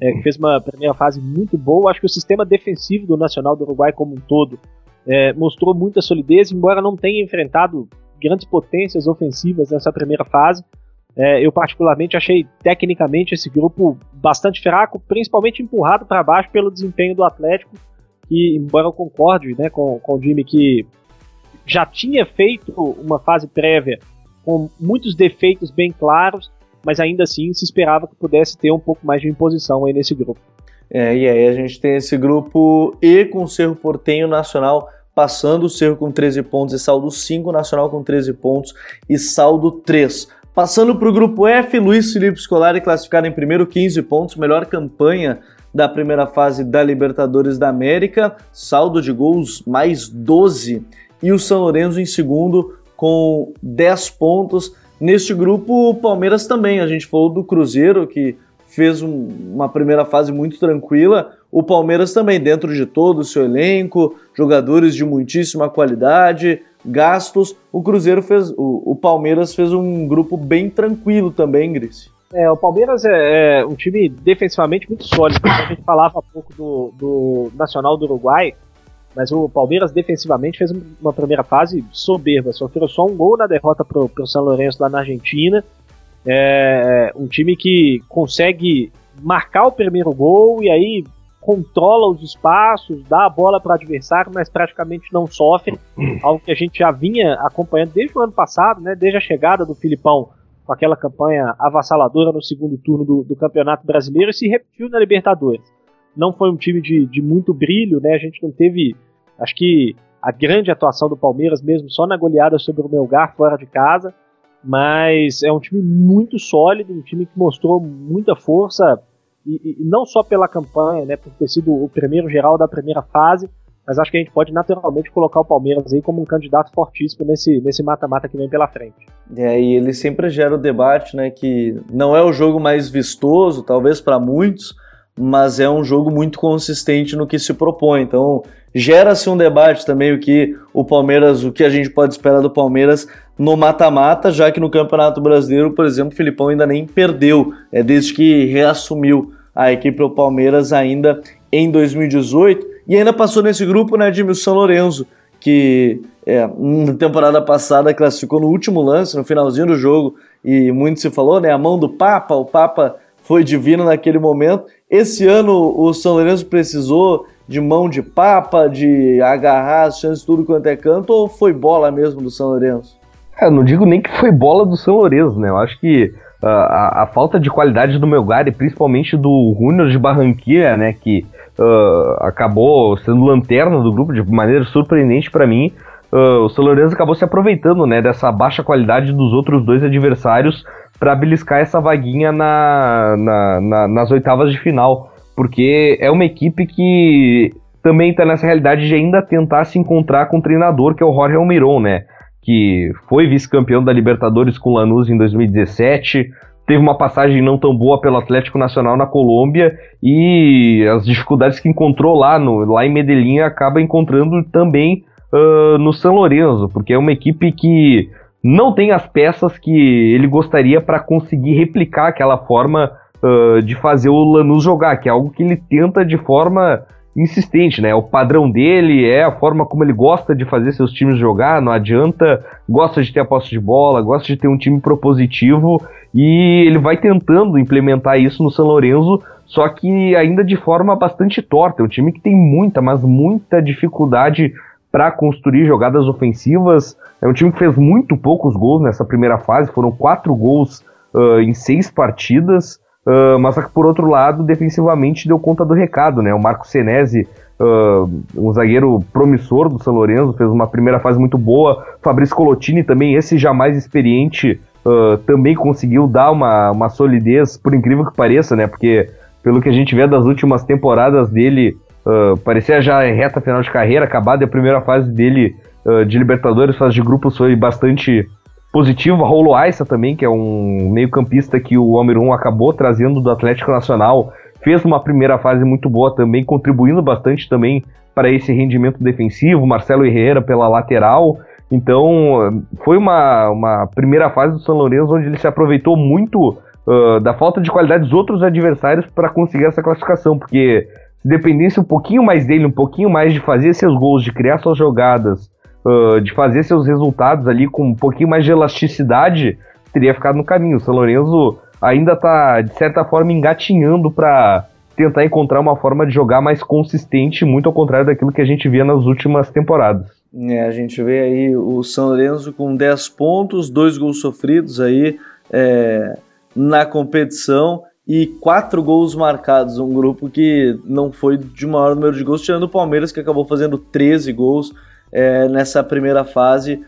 é, que fez uma primeira fase muito boa. Acho que o sistema defensivo do Nacional do Uruguai como um todo é, mostrou muita solidez, embora não tenha enfrentado grandes potências ofensivas nessa primeira fase. É, eu particularmente achei tecnicamente esse grupo bastante fraco, principalmente empurrado para baixo pelo desempenho do Atlético que, embora eu concorde né, com, com o Jimmy que já tinha feito uma fase prévia com muitos defeitos bem claros, mas ainda assim se esperava que pudesse ter um pouco mais de imposição aí nesse grupo. É, e aí a gente tem esse grupo E com o Cerro Portenho Nacional passando o Cerro com 13 pontos e saldo 5, Nacional com 13 pontos e saldo 3. Passando para o grupo F, Luiz Felipe Scolari classificado em primeiro, 15 pontos, melhor campanha da primeira fase da Libertadores da América, saldo de gols mais 12, e o São Lourenço em segundo com 10 pontos. Neste grupo, o Palmeiras também, a gente falou do Cruzeiro que fez um, uma primeira fase muito tranquila, o Palmeiras também, dentro de todo o seu elenco, jogadores de muitíssima qualidade, gastos. O Cruzeiro fez, o, o Palmeiras fez um grupo bem tranquilo também, Gris. É, o Palmeiras é, é, um time defensivamente muito sólido. A gente falava há pouco do, do Nacional do Uruguai, mas o Palmeiras defensivamente fez uma primeira fase soberba. Sofreu só um gol na derrota para o São Lourenço lá na Argentina. É, é um time que consegue marcar o primeiro gol e aí controla os espaços, dá a bola para o adversário, mas praticamente não sofre. Algo que a gente já vinha acompanhando desde o ano passado, né, desde a chegada do Filipão com aquela campanha avassaladora no segundo turno do, do Campeonato Brasileiro e se repetiu na Libertadores. Não foi um time de, de muito brilho, né? A gente não teve, acho que a grande atuação do Palmeiras mesmo só na goleada sobre o Melgar fora de casa, mas é um time muito sólido, um time que mostrou muita força e, e, não só pela campanha, né, por ter sido o primeiro geral da primeira fase, mas acho que a gente pode naturalmente colocar o Palmeiras aí como um candidato fortíssimo nesse nesse mata-mata que vem pela frente. É, e ele sempre gera o debate, né, que não é o jogo mais vistoso, talvez para muitos, mas é um jogo muito consistente no que se propõe. Então, gera-se um debate também o que o Palmeiras, o que a gente pode esperar do Palmeiras no mata-mata, já que no Campeonato Brasileiro, por exemplo, o Filipão ainda nem perdeu, é desde que reassumiu a equipe do Palmeiras ainda em 2018 e ainda passou nesse grupo, né, de São Lourenço, que é, na temporada passada classificou no último lance, no finalzinho do jogo, e muito se falou, né, a mão do Papa, o Papa foi divino naquele momento. Esse ano o São Lourenço precisou de mão de Papa, de agarrar as chances tudo quanto é canto, ou foi bola mesmo do São Lourenço? É, não digo nem que foi bola do São Lourenço, né? Eu acho que a, a, falta de qualidade do Melgar e principalmente do Júnior de Barranquilla, né? Que uh, acabou sendo lanterna do grupo de maneira surpreendente para mim. Uh, o São Lourenço acabou se aproveitando, né? Dessa baixa qualidade dos outros dois adversários para beliscar essa vaguinha na, na, na, nas oitavas de final. Porque é uma equipe que também está nessa realidade de ainda tentar se encontrar com o treinador, que é o Jorge Almiron, né? Que foi vice-campeão da Libertadores com Lanús em 2017, teve uma passagem não tão boa pelo Atlético Nacional na Colômbia e as dificuldades que encontrou lá, no, lá em Medellín acaba encontrando também uh, no São Lourenço, porque é uma equipe que não tem as peças que ele gostaria para conseguir replicar aquela forma uh, de fazer o Lanús jogar, que é algo que ele tenta de forma insistente, né? O padrão dele é a forma como ele gosta de fazer seus times jogar, não adianta, gosta de ter a posse de bola, gosta de ter um time propositivo e ele vai tentando implementar isso no São Lourenço, só que ainda de forma bastante torta. É um time que tem muita, mas muita dificuldade para construir jogadas ofensivas. É um time que fez muito poucos gols nessa primeira fase, foram quatro gols uh, em seis partidas. Uh, mas por outro lado, defensivamente deu conta do recado, né? O Marco Senesi, uh, um zagueiro promissor do São Lourenço, fez uma primeira fase muito boa. Fabrício Colotini também, esse já mais experiente, uh, também conseguiu dar uma, uma solidez, por incrível que pareça, né? Porque pelo que a gente vê das últimas temporadas dele, parecia já reta final de carreira, acabada a primeira fase dele de Libertadores, fase de grupos foi bastante positivo. A Rolo Aissa também, que é um meio-campista que o Almiron acabou trazendo do Atlético Nacional, fez uma primeira fase muito boa também, contribuindo bastante também para esse rendimento defensivo. Marcelo Herrera pela lateral. Então, foi uma, uma primeira fase do São Lourenço onde ele se aproveitou muito uh, da falta de qualidade dos outros adversários para conseguir essa classificação, porque se dependesse um pouquinho mais dele, um pouquinho mais de fazer seus gols, de criar suas jogadas, de fazer seus resultados ali com um pouquinho mais de elasticidade, teria ficado no caminho. O São Lourenço ainda está, de certa forma, engatinhando para tentar encontrar uma forma de jogar mais consistente, muito ao contrário daquilo que a gente via nas últimas temporadas. É, a gente vê aí o São Lourenço com 10 pontos, dois gols sofridos aí é, na competição e quatro gols marcados. Um grupo que não foi de maior número de gols, tirando o Palmeiras, que acabou fazendo 13 gols é, nessa primeira fase.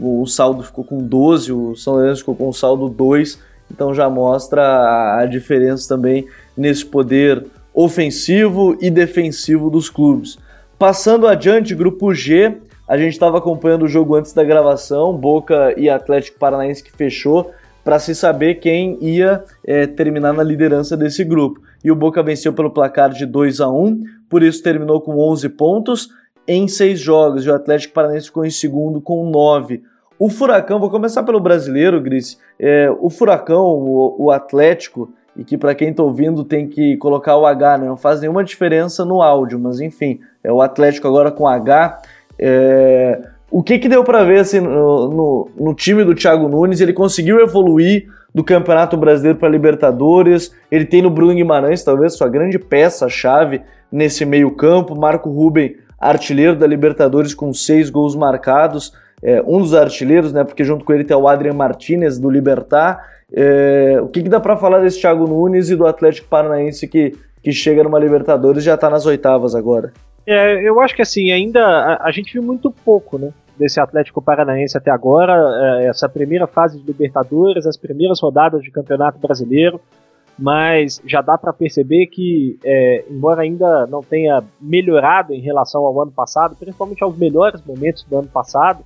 O saldo ficou com 12, o São Lourenço ficou com o saldo 2, então já mostra a diferença também nesse poder ofensivo e defensivo dos clubes. Passando adiante, grupo G, a gente estava acompanhando o jogo antes da gravação, Boca e Atlético Paranaense que fechou, para se saber quem ia é, terminar na liderança desse grupo. E o Boca venceu pelo placar de 2 a 1, por isso terminou com 11 pontos em seis jogos e o Atlético Paranaense ficou em segundo com nove. O Furacão, vou começar pelo brasileiro, Gris. É, o Furacão, o, o Atlético, e que para quem está ouvindo tem que colocar o H, né? não faz nenhuma diferença no áudio, mas enfim, é o Atlético agora com H. É, o que, que deu para ver assim, no, no, no, time do Thiago Nunes? Ele conseguiu evoluir do Campeonato Brasileiro para Libertadores. Ele tem no Bruno Guimarães, talvez, sua grande peça-chave nesse meio-campo. Marco Ruben, artilheiro da Libertadores, com seis gols marcados. É, um dos artilheiros, né? Porque junto com ele tem o Adrian Martinez do Libertar. É, o que, que dá para falar desse Thiago Nunes e do Atlético Paranaense que, que chega numa Libertadores e já está nas oitavas agora? É, eu acho que assim, ainda a, a, gente viu muito pouco, né? Desse Atlético Paranaense até agora, é, essa primeira fase de Libertadores, as primeiras rodadas de Campeonato Brasileiro, mas já dá para perceber que, é, embora ainda não tenha melhorado em relação ao ano passado, principalmente aos melhores momentos do ano passado,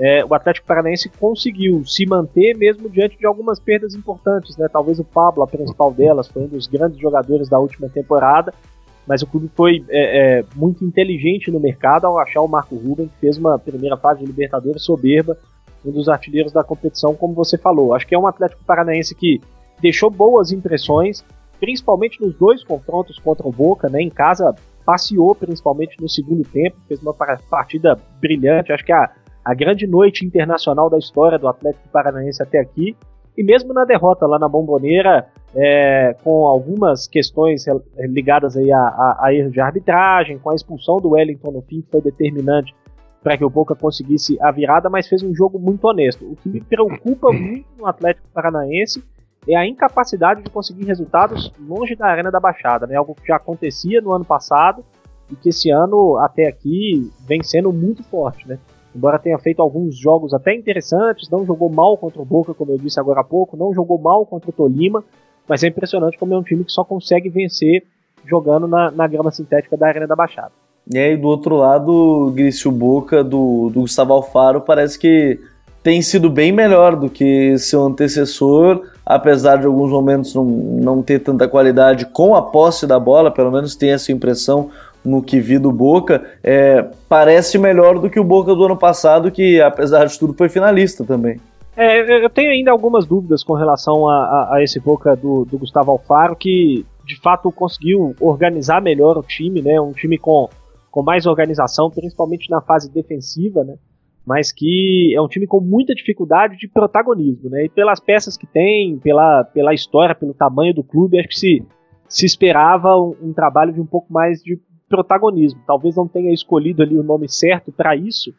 é, o Atlético Paranaense conseguiu se manter mesmo diante de algumas perdas importantes, né? Talvez o Pablo, a principal delas, foi um dos grandes jogadores da última temporada, mas o clube foi é, é, muito inteligente no mercado ao achar o Marco Ruben, que fez uma primeira fase de Libertadores soberba, um dos artilheiros da competição, como você falou. Acho que é um Atlético Paranaense que deixou boas impressões, principalmente nos dois confrontos contra o Boca, né? Em casa passeou principalmente no segundo tempo, fez uma partida brilhante. Acho que a, a grande noite internacional da história do Atlético Paranaense até aqui. E mesmo na derrota lá na Bomboneira, é, com algumas questões ligadas aí a, a, a erro de arbitragem, com a expulsão do Wellington no fim, que foi determinante para que o Boca conseguisse a virada, mas fez um jogo muito honesto. O que me preocupa muito no Atlético Paranaense é a incapacidade de conseguir resultados longe da Arena da Baixada, né? algo que já acontecia no ano passado e que esse ano, até aqui, vem sendo muito forte. Né? Embora tenha feito alguns jogos até interessantes, não jogou mal contra o Boca, como eu disse agora há pouco, não jogou mal contra o Tolima, mas é impressionante como é um time que só consegue vencer jogando na, na grama sintética da Arena da Baixada. E aí, do outro lado, Grício Boca, do, do Gustavo Alfaro, parece que tem sido bem melhor do que seu antecessor, apesar de alguns momentos não, não ter tanta qualidade com a posse da bola, pelo menos tem essa impressão no que vi do Boca, é, parece melhor do que o Boca do ano passado, que apesar de tudo foi finalista também. É, eu tenho ainda algumas dúvidas com relação a, a, a esse Boca do, do, Gustavo Alfaro, que de fato conseguiu organizar melhor o time, né? Um time com, com mais organização, principalmente na fase defensiva, né? Mas que é um time com muita dificuldade de protagonismo, né? E pelas peças que tem, pela, pela história, pelo tamanho do clube, acho que se, se esperava um, um trabalho de um pouco mais de protagonismo. Talvez não tenha escolhido ali o nome certo para isso,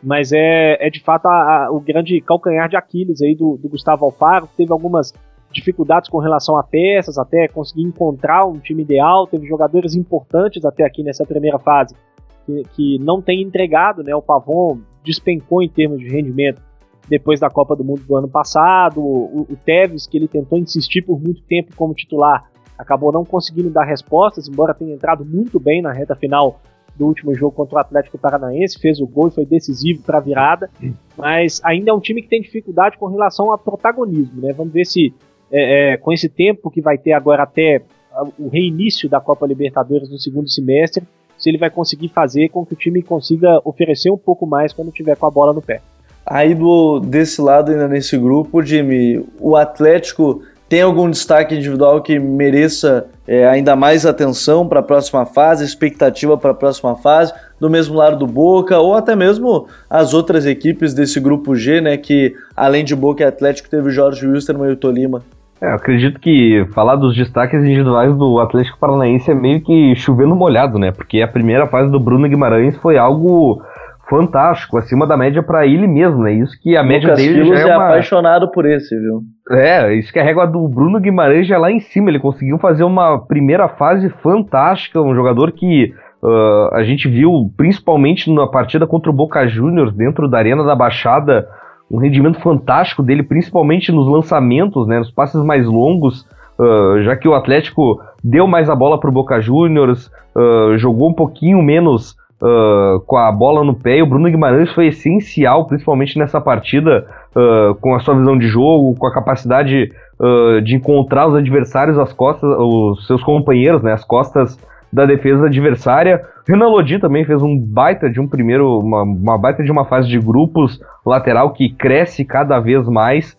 mas é, é de fato a, a, o grande calcanhar de Aquiles aí do, do Gustavo Alfaro, teve algumas dificuldades com relação a peças, até conseguir encontrar um time ideal, teve jogadores importantes até aqui nessa primeira fase que, que não tem entregado, né? O Pavon despencou em termos de rendimento depois da Copa do Mundo do ano passado, o, o Tevez, que ele tentou insistir por muito tempo como titular, acabou não conseguindo dar respostas, embora tenha entrado muito bem na reta final do último jogo contra o Atlético Paranaense, fez o gol e foi decisivo para a virada, mas ainda é um time que tem dificuldade com relação a protagonismo, né? Vamos ver se é, é, com esse tempo que vai ter agora até o reinício da Copa Libertadores no segundo semestre, se ele vai conseguir fazer com que o time consiga oferecer um pouco mais quando tiver com a bola no pé. Aí do desse lado ainda nesse grupo, Jimmy, o Atlético tem algum destaque individual que mereça é, ainda mais atenção para a próxima fase, expectativa para a próxima fase, do mesmo lado do Boca, ou até mesmo as outras equipes desse grupo G, né? Que além de Boca e Atlético, teve Jorge Wilstermann e o Tolima. É, eu acredito que falar dos destaques individuais do Atlético Paranaense é meio que chovendo molhado, né? Porque a primeira fase do Bruno Guimarães foi algo fantástico, acima da média para ele mesmo, né? Isso que a média Lucas dele Filos já é, é uma... apaixonado por esse, viu? É, isso que a régua do Bruno Guimarães já é lá em cima, ele conseguiu fazer uma primeira fase fantástica, um jogador que uh, a gente viu principalmente na partida contra o Boca Juniors dentro da Arena da Baixada, um rendimento fantástico dele, principalmente nos lançamentos, né, nos passes mais longos, uh, já que o Atlético deu mais a bola para o Boca Juniors, uh, jogou um pouquinho menos uh, com a bola no pé. E o Bruno Guimarães foi essencial, principalmente nessa partida, com a sua visão de jogo, com a capacidade de encontrar os adversários às costas, os seus companheiros, né, às costas da defesa adversária. Renan Lodi também fez um baita de um primeiro, uma, uma baita de uma fase de grupos lateral que cresce cada vez mais.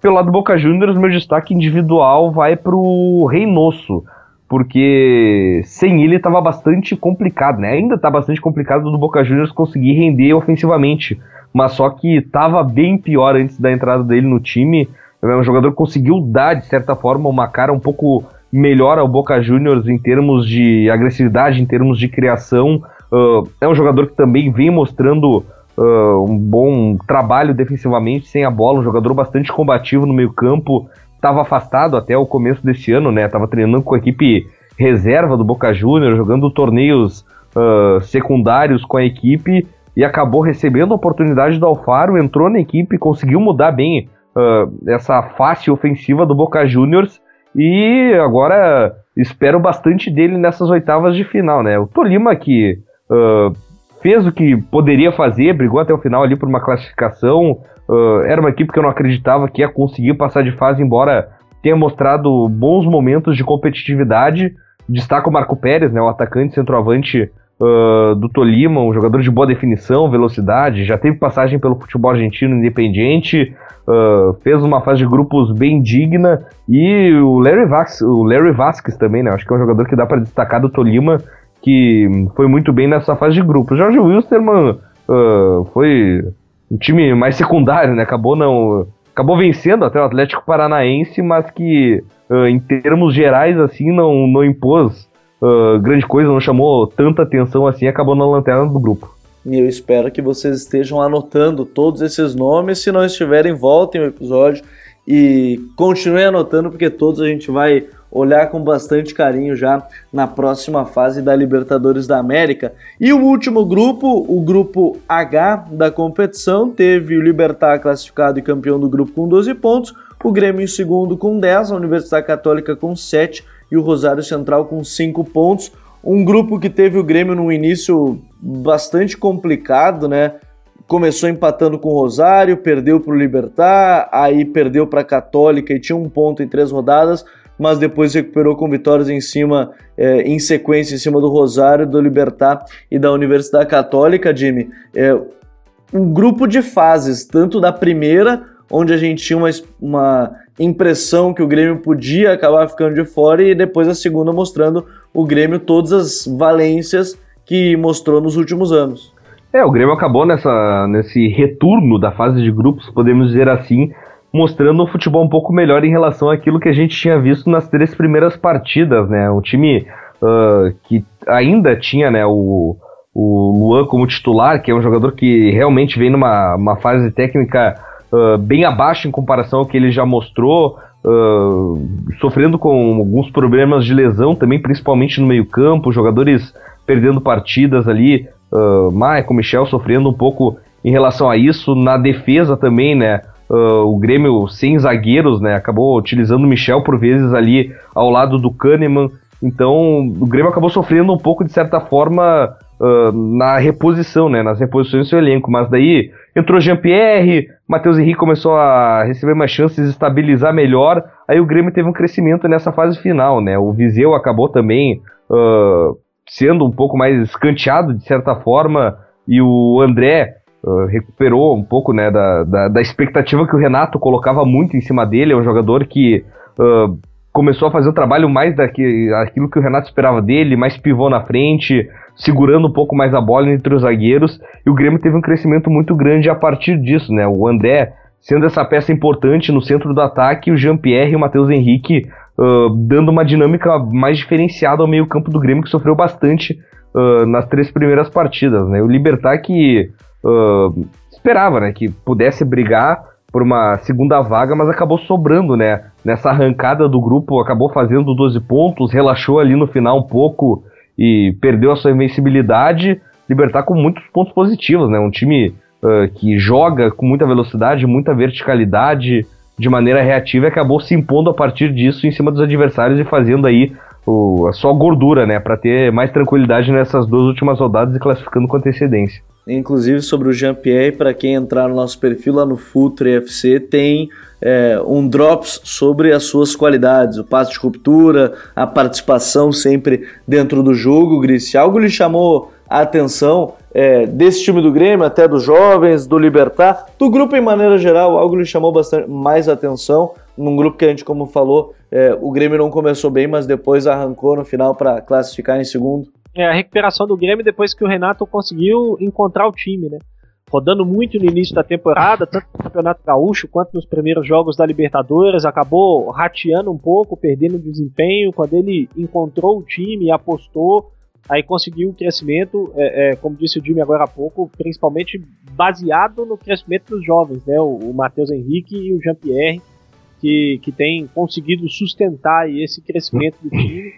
Pelo lado do Boca Juniors, meu destaque individual vai para o Reynoso, porque sem ele estava bastante complicado, né? Ainda está bastante complicado do Boca Juniors conseguir render ofensivamente, mas só que estava bem pior antes da entrada dele no time. É um jogador que conseguiu dar, de certa forma, uma cara um pouco melhor ao Boca Juniors em termos de agressividade, em termos de criação. Uh, é um jogador que também vem mostrando uh, um bom trabalho defensivamente sem a bola, um jogador bastante combativo no meio campo, estava afastado até o começo desse ano, né? Estava treinando com a equipe reserva do Boca Juniors, jogando torneios uh, secundários com a equipe e acabou recebendo a oportunidade do Alfaro, entrou na equipe, conseguiu mudar bem essa face ofensiva do Boca Juniors e agora espero bastante dele nessas oitavas de final, né? O Tolima que uh, fez o que poderia fazer, brigou até o final ali por uma classificação. Uh, era uma equipe que eu não acreditava que ia conseguir passar de fase, embora tenha mostrado bons momentos de competitividade. Destaca o Marco Pérez, né, o atacante centroavante uh, do Tolima, um jogador de boa definição, velocidade, já teve passagem pelo futebol argentino independente, uh, fez uma fase de grupos bem digna. E o Larry, Vas o Larry Vasquez também, né, acho que é um jogador que dá para destacar do Tolima que foi muito bem nessa fase de grupos. Jorge Wilstermann uh, foi um time mais secundário, né? Acabou não. Acabou vencendo até o Atlético Paranaense, mas que uh, em termos gerais, assim, não, não impôs uh, grande coisa, não chamou tanta atenção assim, acabou na lanterna do grupo. E eu espero que vocês estejam anotando todos esses nomes. Se não estiverem, voltem o episódio e continuem anotando, porque todos a gente vai olhar com bastante carinho já na próxima fase da Libertadores da América. E o último grupo, o grupo H da competição, teve o Libertar classificado e campeão do grupo com 12 pontos, o Grêmio em segundo com 10, a Universidade Católica com 7 e o Rosário Central com 5 pontos. Um grupo que teve o Grêmio no início bastante complicado, né? Começou empatando com o Rosário, perdeu para o Libertar, aí perdeu para a Católica e tinha um ponto em três rodadas, mas depois recuperou com vitórias em cima, é, em sequência, em cima do Rosário, do Libertar e da Universidade Católica, Jimmy. É, um grupo de fases, tanto da primeira, onde a gente tinha uma, uma impressão que o Grêmio podia acabar ficando de fora, e depois a segunda mostrando o Grêmio todas as valências que mostrou nos últimos anos. É, o Grêmio acabou nessa, nesse retorno da fase de grupos, podemos dizer assim, mostrando um futebol um pouco melhor em relação àquilo que a gente tinha visto nas três primeiras partidas, né? Um time uh, que ainda tinha, né, o, o Luan como titular, que é um jogador que realmente vem numa uma fase técnica uh, bem abaixo em comparação ao que ele já mostrou, uh, sofrendo com alguns problemas de lesão também, principalmente no meio campo, jogadores perdendo partidas ali, uh, Michael, Michel sofrendo um pouco em relação a isso, na defesa também, né? Uh, o Grêmio sem zagueiros, né? Acabou utilizando o Michel por vezes ali ao lado do Kahneman. Então o Grêmio acabou sofrendo um pouco, de certa forma, uh, na reposição, né? Nas reposições do seu elenco. Mas daí entrou Jean-Pierre, Matheus Henrique começou a receber mais chances, estabilizar melhor. Aí o Grêmio teve um crescimento nessa fase final, né? O Viseu acabou também uh, sendo um pouco mais escanteado, de certa forma. E o André Uh, recuperou um pouco né, da, da, da, expectativa que o Renato colocava muito em cima dele. É um jogador que uh, começou a fazer o trabalho mais daquilo que o Renato esperava dele, mais pivô na frente, segurando um pouco mais a bola entre os zagueiros. E o Grêmio teve um crescimento muito grande a partir disso. Né? O André sendo essa peça importante no centro do ataque, o Jean-Pierre e o Matheus Henrique uh, dando uma dinâmica mais diferenciada ao meio-campo do Grêmio, que sofreu bastante nas três primeiras partidas. Né? O Libertar que uh, esperava, né, que pudesse brigar por uma segunda vaga, mas acabou sobrando, né, nessa arrancada do grupo, acabou fazendo 12 pontos, relaxou ali no final um pouco e perdeu a sua invencibilidade, Libertar com muitos pontos positivos, né, um time uh, que joga com muita velocidade, muita verticalidade, de maneira reativa e acabou se impondo a partir disso em cima dos adversários e fazendo aí o, a sua gordura, né, para ter mais tranquilidade nessas duas últimas rodadas e classificando com antecedência. Inclusive sobre o Jean-Pierre, para quem entrar no nosso perfil lá no Futre FC, tem é, um drops sobre as suas qualidades, o passe de ruptura, a participação sempre dentro do jogo, Gris. Algo lhe chamou a atenção é, desse time do Grêmio, até dos jovens, do Libertar, do grupo em maneira geral, algo lhe chamou bastante mais atenção, num grupo que a gente, como falou, é, o Grêmio não começou bem, mas depois arrancou no final para classificar em segundo. É, a recuperação do Grêmio depois que o Renato conseguiu encontrar o time, né? Rodando muito no início da temporada, tanto no Campeonato Gaúcho quanto nos primeiros jogos da Libertadores, acabou rateando um pouco, perdendo desempenho. Quando ele encontrou o time, apostou, aí conseguiu o crescimento, é, é, como disse o Jimmy agora há pouco, principalmente baseado no crescimento dos jovens, né? O, o Matheus Henrique e o Jean-Pierre, que, que tem conseguido sustentar esse crescimento do time.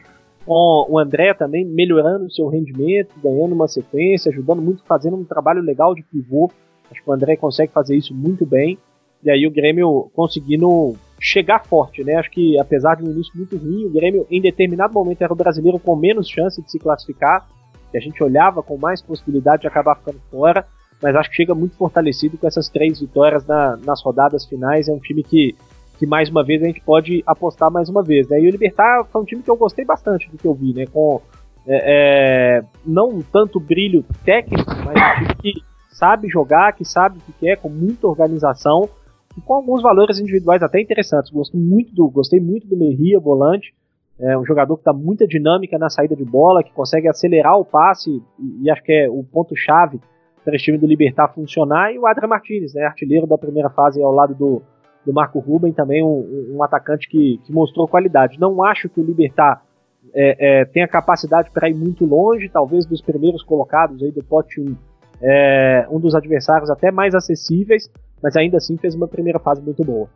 Com o André também melhorando o seu rendimento, ganhando uma sequência, ajudando muito, fazendo um trabalho legal de pivô. Acho que o André consegue fazer isso muito bem. E aí o Grêmio conseguindo chegar forte, né? Acho que apesar de um início muito ruim, o Grêmio em determinado momento era o brasileiro com menos chance de se classificar, e a gente olhava com mais possibilidade de acabar ficando fora, mas acho que chega muito fortalecido com essas três vitórias na, nas rodadas finais. É um time que, que mais uma vez a gente pode apostar mais uma vez, né? E o Libertar foi um time que eu gostei bastante do que eu vi, né? Com é, é, não tanto brilho técnico, mas um time que sabe jogar, que sabe o que quer, com muita organização e com alguns valores individuais até interessantes. Gostei muito do, gostei muito do Merria, volante. É um jogador que dá muita dinâmica na saída de bola, que consegue acelerar o passe, e, e acho que é o ponto-chave para esse time do Libertar funcionar. E o Adra Martinez, né, artilheiro da primeira fase ao lado do, do Marco Ruben, também um, um atacante que, que, mostrou qualidade. Não acho que o Libertar é, é, tenha capacidade para ir muito longe, talvez dos primeiros colocados aí do pote 1, é, um dos adversários até mais acessíveis, mas ainda assim fez uma primeira fase muito boa.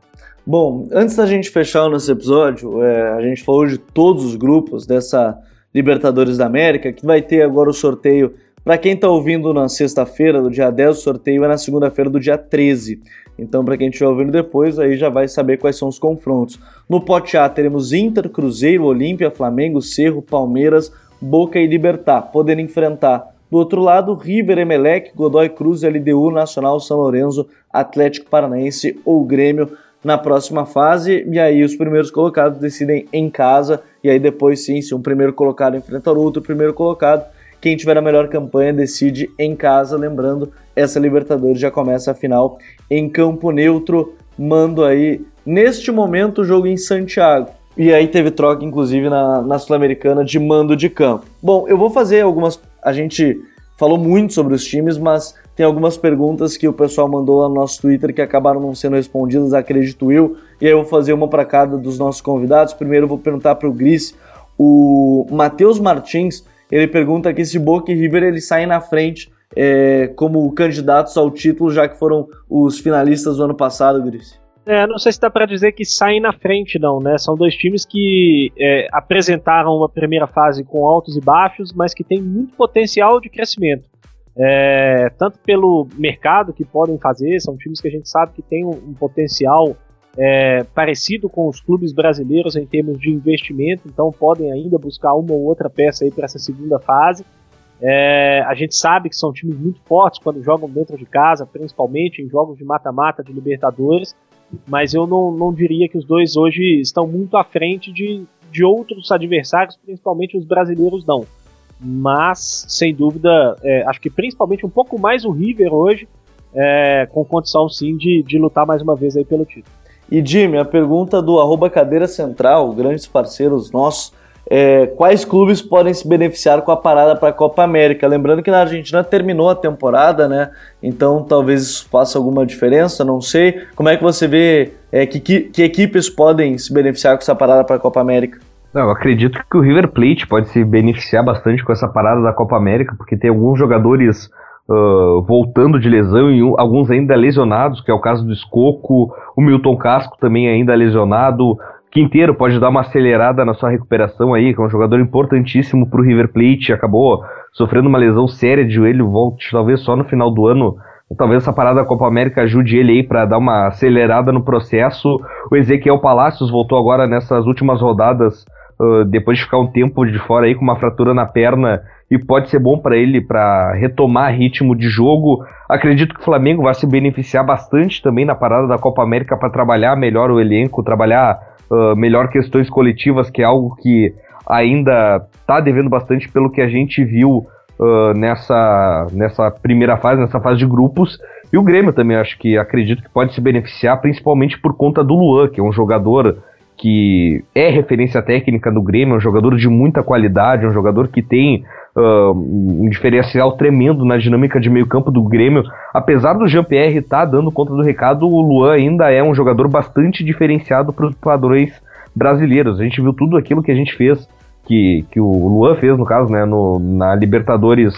Bom, antes da gente fechar o nosso episódio, é, a gente falou de todos os grupos dessa Libertadores da América, que vai ter agora o sorteio. Para quem está ouvindo na sexta-feira, do dia 10, o sorteio é na segunda-feira do dia 13. Então, para quem estiver ouvindo depois, aí já vai saber quais são os confrontos. No pote A teremos Inter, Cruzeiro, Olímpia, Flamengo, Cerro, Palmeiras, Boca e Libertar, podendo enfrentar do outro lado, River, Emelec, Godoy Cruz, LDU, Nacional, São Lourenço, Atlético Paranaense ou Grêmio na próxima fase. E aí os primeiros colocados decidem em casa. E aí depois sim, se um primeiro colocado enfrentar o outro primeiro colocado, quem tiver a melhor campanha decide em casa. Lembrando, essa Libertadores já começa a final em campo neutro. Mando aí, neste momento, o jogo em Santiago. E aí teve troca, inclusive, na, na Sul-Americana de mando de campo. Bom, eu vou fazer algumas a gente falou muito sobre os times, mas tem algumas perguntas que o pessoal mandou lá no nosso Twitter que acabaram não sendo respondidas, acredito eu. E aí eu vou fazer uma para cada dos nossos convidados. Primeiro eu vou perguntar para o Gris. O Matheus Martins, ele pergunta aqui se Boca e River eles saem na frente é, como candidatos ao título, já que foram os finalistas do ano passado, Gris. É, não sei se dá para dizer que saem na frente, não, né? São dois times que é, apresentaram uma primeira fase com altos e baixos, mas que tem muito potencial de crescimento. É, tanto pelo mercado que podem fazer, são times que a gente sabe que tem um, um potencial é, parecido com os clubes brasileiros em termos de investimento, então podem ainda buscar uma ou outra peça aí para essa segunda fase. É, a gente sabe que são times muito fortes quando jogam dentro de casa, principalmente em jogos de mata-mata de Libertadores mas eu não, não diria que os dois hoje estão muito à frente de, de outros adversários, principalmente os brasileiros não. Mas, sem dúvida, é, acho que principalmente um pouco mais o River hoje, é, com condição sim de, de lutar mais uma vez aí pelo título. E Jimmy, a pergunta do arroba cadeira central, grandes parceiros nossos, é, quais clubes podem se beneficiar com a parada para a Copa América? Lembrando que na Argentina terminou a temporada, né? Então talvez isso faça alguma diferença, não sei. Como é que você vê é, que, que, que, equipes podem se beneficiar com essa parada para a Copa América? Não, eu acredito que o River Plate pode se beneficiar bastante com essa parada da Copa América, porque tem alguns jogadores uh, voltando de lesão e alguns ainda lesionados, que é o caso do Escoco, o Milton Casco também ainda lesionado, Quinteiro pode dar uma acelerada na sua recuperação aí, que é um jogador importantíssimo para o River Plate, acabou sofrendo uma lesão séria de joelho, volte talvez só no final do ano. Talvez essa parada da Copa América ajude ele aí para dar uma acelerada no processo. O Ezequiel Palacios voltou agora nessas últimas rodadas uh, depois de ficar um tempo de fora aí com uma fratura na perna e pode ser bom para ele para retomar ritmo de jogo. Acredito que o Flamengo vai se beneficiar bastante também na parada da Copa América para trabalhar melhor o elenco, trabalhar uh, melhor questões coletivas, que é algo que ainda está devendo bastante pelo que a gente viu uh, nessa, nessa primeira fase, nessa fase de grupos. E o Grêmio também acho que acredito que pode se beneficiar, principalmente por conta do Luan, que é um jogador que é referência técnica do Grêmio, é um jogador de muita qualidade, é um jogador que tem uh, um diferencial tremendo na dinâmica de meio campo do Grêmio. Apesar do Jean-Pierre estar tá dando conta do recado, o Luan ainda é um jogador bastante diferenciado para os padrões brasileiros. A gente viu tudo aquilo que a gente fez, que, que o Luan fez, no caso, né, no, na Libertadores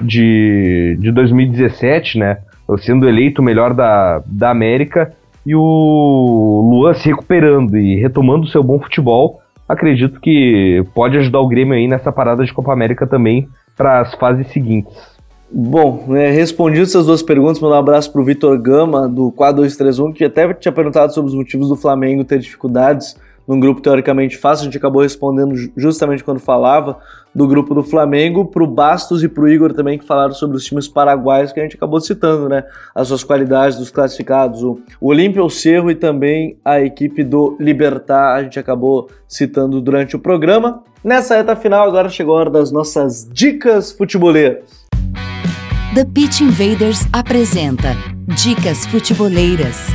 de, de 2017, né, sendo eleito o melhor da, da América, e o Luan se recuperando e retomando seu bom futebol, acredito que pode ajudar o Grêmio aí nessa parada de Copa América também para as fases seguintes. Bom, né, respondido essas duas perguntas, mandar um abraço para o Vitor Gama, do 4231, que até tinha perguntado sobre os motivos do Flamengo ter dificuldades num grupo teoricamente fácil, a gente acabou respondendo justamente quando falava do grupo do Flamengo, para o Bastos e para o Igor também, que falaram sobre os times paraguaios que a gente acabou citando, né? As suas qualidades dos classificados, o, o Olímpia, o Cerro e também a equipe do Libertar, a gente acabou citando durante o programa. Nessa reta final, agora chegou a hora das nossas dicas futeboleiras. The Pitch Invaders apresenta Dicas Futeboleiras.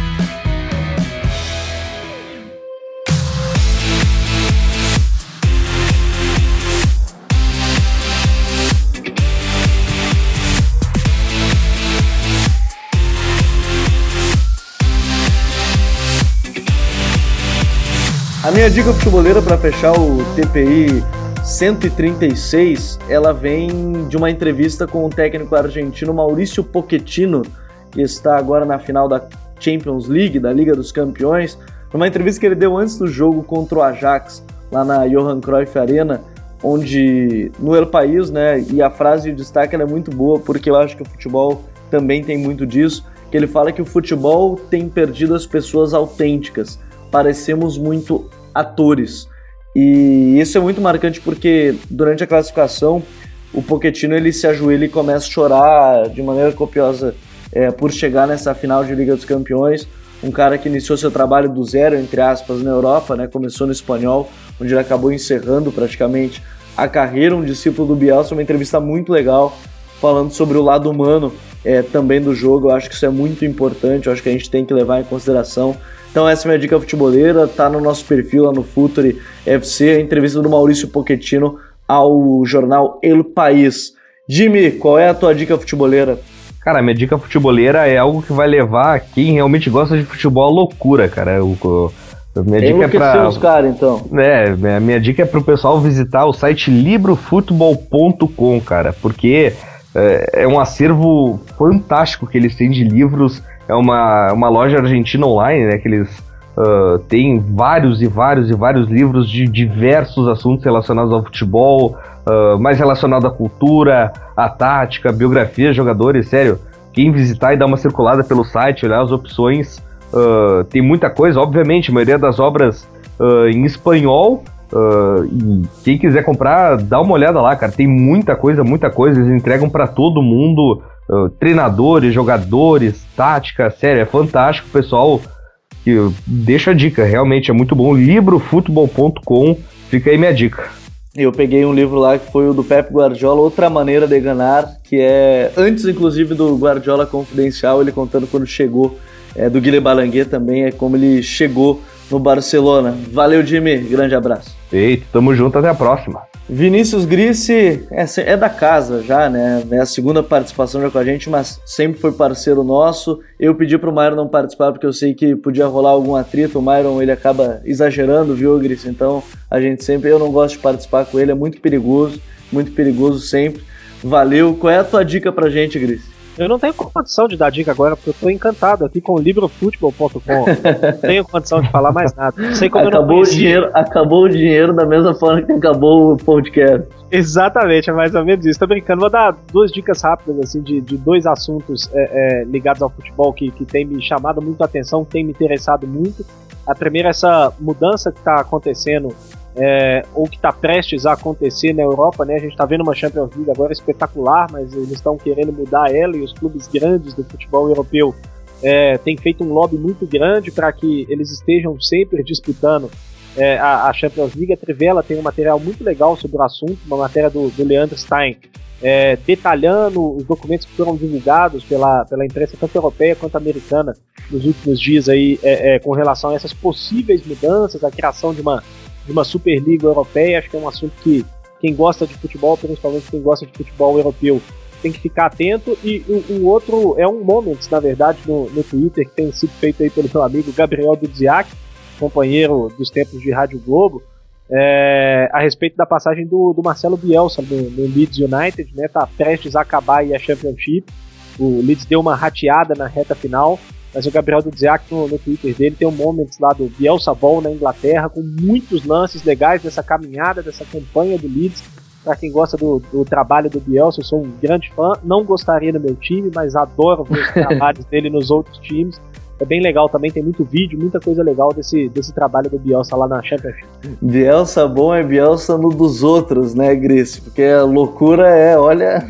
A minha dica futeboleira para fechar o TPI 136, ela vem de uma entrevista com o técnico argentino Maurício Pochettino, que está agora na final da Champions League, da Liga dos Campeões, numa entrevista que ele deu antes do jogo contra o Ajax, lá na Johan Cruyff Arena, onde no El País, né, e a frase de destaque é muito boa, porque eu acho que o futebol também tem muito disso, que ele fala que o futebol tem perdido as pessoas autênticas, parecemos muito atores. E isso é muito marcante porque durante a classificação o Pochettino ele se ajoelha e começa a chorar de maneira copiosa é, por chegar nessa final de Liga dos Campeões. Um cara que iniciou seu trabalho do zero, entre aspas, na Europa, né? começou no espanhol, onde ele acabou encerrando praticamente a carreira, um discípulo do Bielsa, uma entrevista muito legal, falando sobre o lado humano é, também do jogo. Eu acho que isso é muito importante, eu acho que a gente tem que levar em consideração. Então essa é a minha dica futeboleira, tá no nosso perfil lá no Futuri FC, a entrevista do Maurício Pochettino ao jornal El País. Jimmy, qual é a tua dica futeboleira? Cara, minha dica futeboleira é algo que vai levar quem realmente gosta de futebol à loucura, cara. O, minha dica é pra. os caras, então. É, minha, minha dica é pro pessoal visitar o site librofutebol.com, cara, porque é, é um acervo fantástico que eles têm de livros é uma, uma loja argentina online, né? Que eles uh, têm vários e vários e vários livros de diversos assuntos relacionados ao futebol, uh, mais relacionado à cultura, à tática, biografia jogadores, sério. Quem visitar e dar uma circulada pelo site, olhar as opções, uh, tem muita coisa, obviamente, a maioria das obras em espanhol, Uh, e quem quiser comprar, dá uma olhada lá, cara. Tem muita coisa, muita coisa. Eles entregam para todo mundo treinadores, jogadores, tática, sério, é fantástico, pessoal. Que deixa a dica, realmente é muito bom. Librofutebol.com, fica aí minha dica. Eu peguei um livro lá que foi o do Pep Guardiola, Outra Maneira de Ganhar, que é antes, inclusive, do Guardiola Confidencial, ele contando quando chegou, é, do Guilherme Balanguet também, é como ele chegou no Barcelona. Valeu, Jimmy, grande abraço. Eita, tamo junto, até a próxima. Vinícius Grice é, é, da casa já, né? É a segunda participação já com a gente, mas sempre foi parceiro nosso. Eu pedi pro Myron não participar porque eu sei que podia rolar algum atrito. O Myron ele acaba exagerando, viu, Grice? Então a gente sempre, eu não gosto de participar com ele, é muito perigoso, muito perigoso sempre. Valeu. Qual é a tua dica pra gente, Grice? Eu não tenho condição de dar dica agora, porque eu tô encantado aqui com o librofutebol.com. não tenho condição de falar mais nada. Não sei como acabou o dinheiro, acabou o dinheiro da mesma forma que acabou o podcast. Exatamente, é mais ou menos isso. Tô brincando. Vou dar duas dicas rápidas, assim, de, de dois assuntos é, é, ligados ao futebol que, que tem me chamado muito a atenção, que tem me interessado muito. A primeira é essa mudança que está acontecendo é, ou que está prestes a acontecer na Europa, né? A gente está vendo uma Champions League agora espetacular, mas eles estão querendo mudar ela e os clubes grandes do futebol europeu é, têm feito um lobby muito grande para que eles estejam sempre disputando é, a, a, Champions League. A Trivela tem um material muito legal sobre o assunto, uma matéria do, do Leandro Stein, é, detalhando os documentos que foram divulgados pela, pela imprensa tanto europeia quanto americana nos últimos dias aí é, é com relação a essas possíveis mudanças, a criação de uma, de uma Superliga Europeia. Acho que é um assunto que quem gosta de futebol, principalmente quem gosta de futebol europeu, tem que ficar atento. E o, outro é um Moments, na verdade, no, no Twitter, que tem sido feito aí pelo meu amigo Gabriel Dudziak, companheiro dos tempos de Rádio Globo, é, a respeito da passagem do, do Marcelo Bielsa no, no, Leeds United, né? Tá prestes a acabar aí a Championship. O Leeds deu uma rateada na reta final, mas o Gabriel Dudziak no, no Twitter dele tem um momento lá do Bielsa Ball na Inglaterra, com muitos lances legais dessa caminhada, dessa campanha do Leeds. Para quem gosta do, do, trabalho do Bielsa, eu sou um grande fã. Não gostaria no meu time, mas adoro ver os trabalhos dele nos outros times é bem legal também, tem muito vídeo, muita coisa legal desse, desse trabalho do Bielsa lá na Championship. Bielsa bom é Bielsa no dos outros, né, Grice? Porque a loucura é, olha.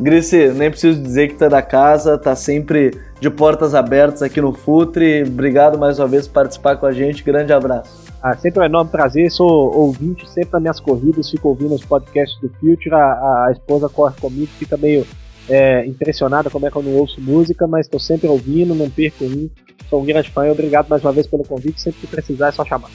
Grice, nem preciso dizer que tá da casa, tá sempre de portas abertas aqui no Futre. Obrigado mais uma vez por participar com a gente. Grande abraço. Ah, sempre um enorme prazer, sou ouvinte sempre nas minhas corridas, fico ouvindo os podcasts do Future, a, a esposa corre comigo, fica meio é, impressionada como é que eu não ouço música, mas estou sempre ouvindo, não perco um. Sou um grande fã e obrigado mais uma vez pelo convite. Sempre que precisar é só chamar.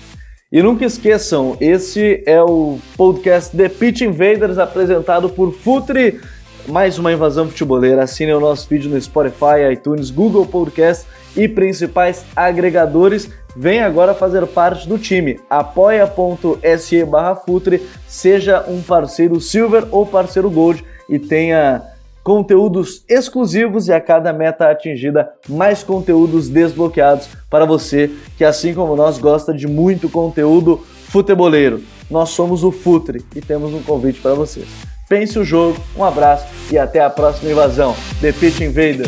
E nunca esqueçam, esse é o podcast The Pitch Invaders apresentado por Futre. Mais uma invasão futeboleira. Assine o nosso vídeo no Spotify, iTunes, Google Podcast e principais agregadores. Vem agora fazer parte do time. apoia.se barra Futre, seja um parceiro Silver ou parceiro Gold e tenha conteúdos exclusivos e a cada meta atingida, mais conteúdos desbloqueados para você que, assim como nós, gosta de muito conteúdo futeboleiro. Nós somos o Futre e temos um convite para vocês. Pense o jogo, um abraço e até a próxima invasão. The Pitch Invader.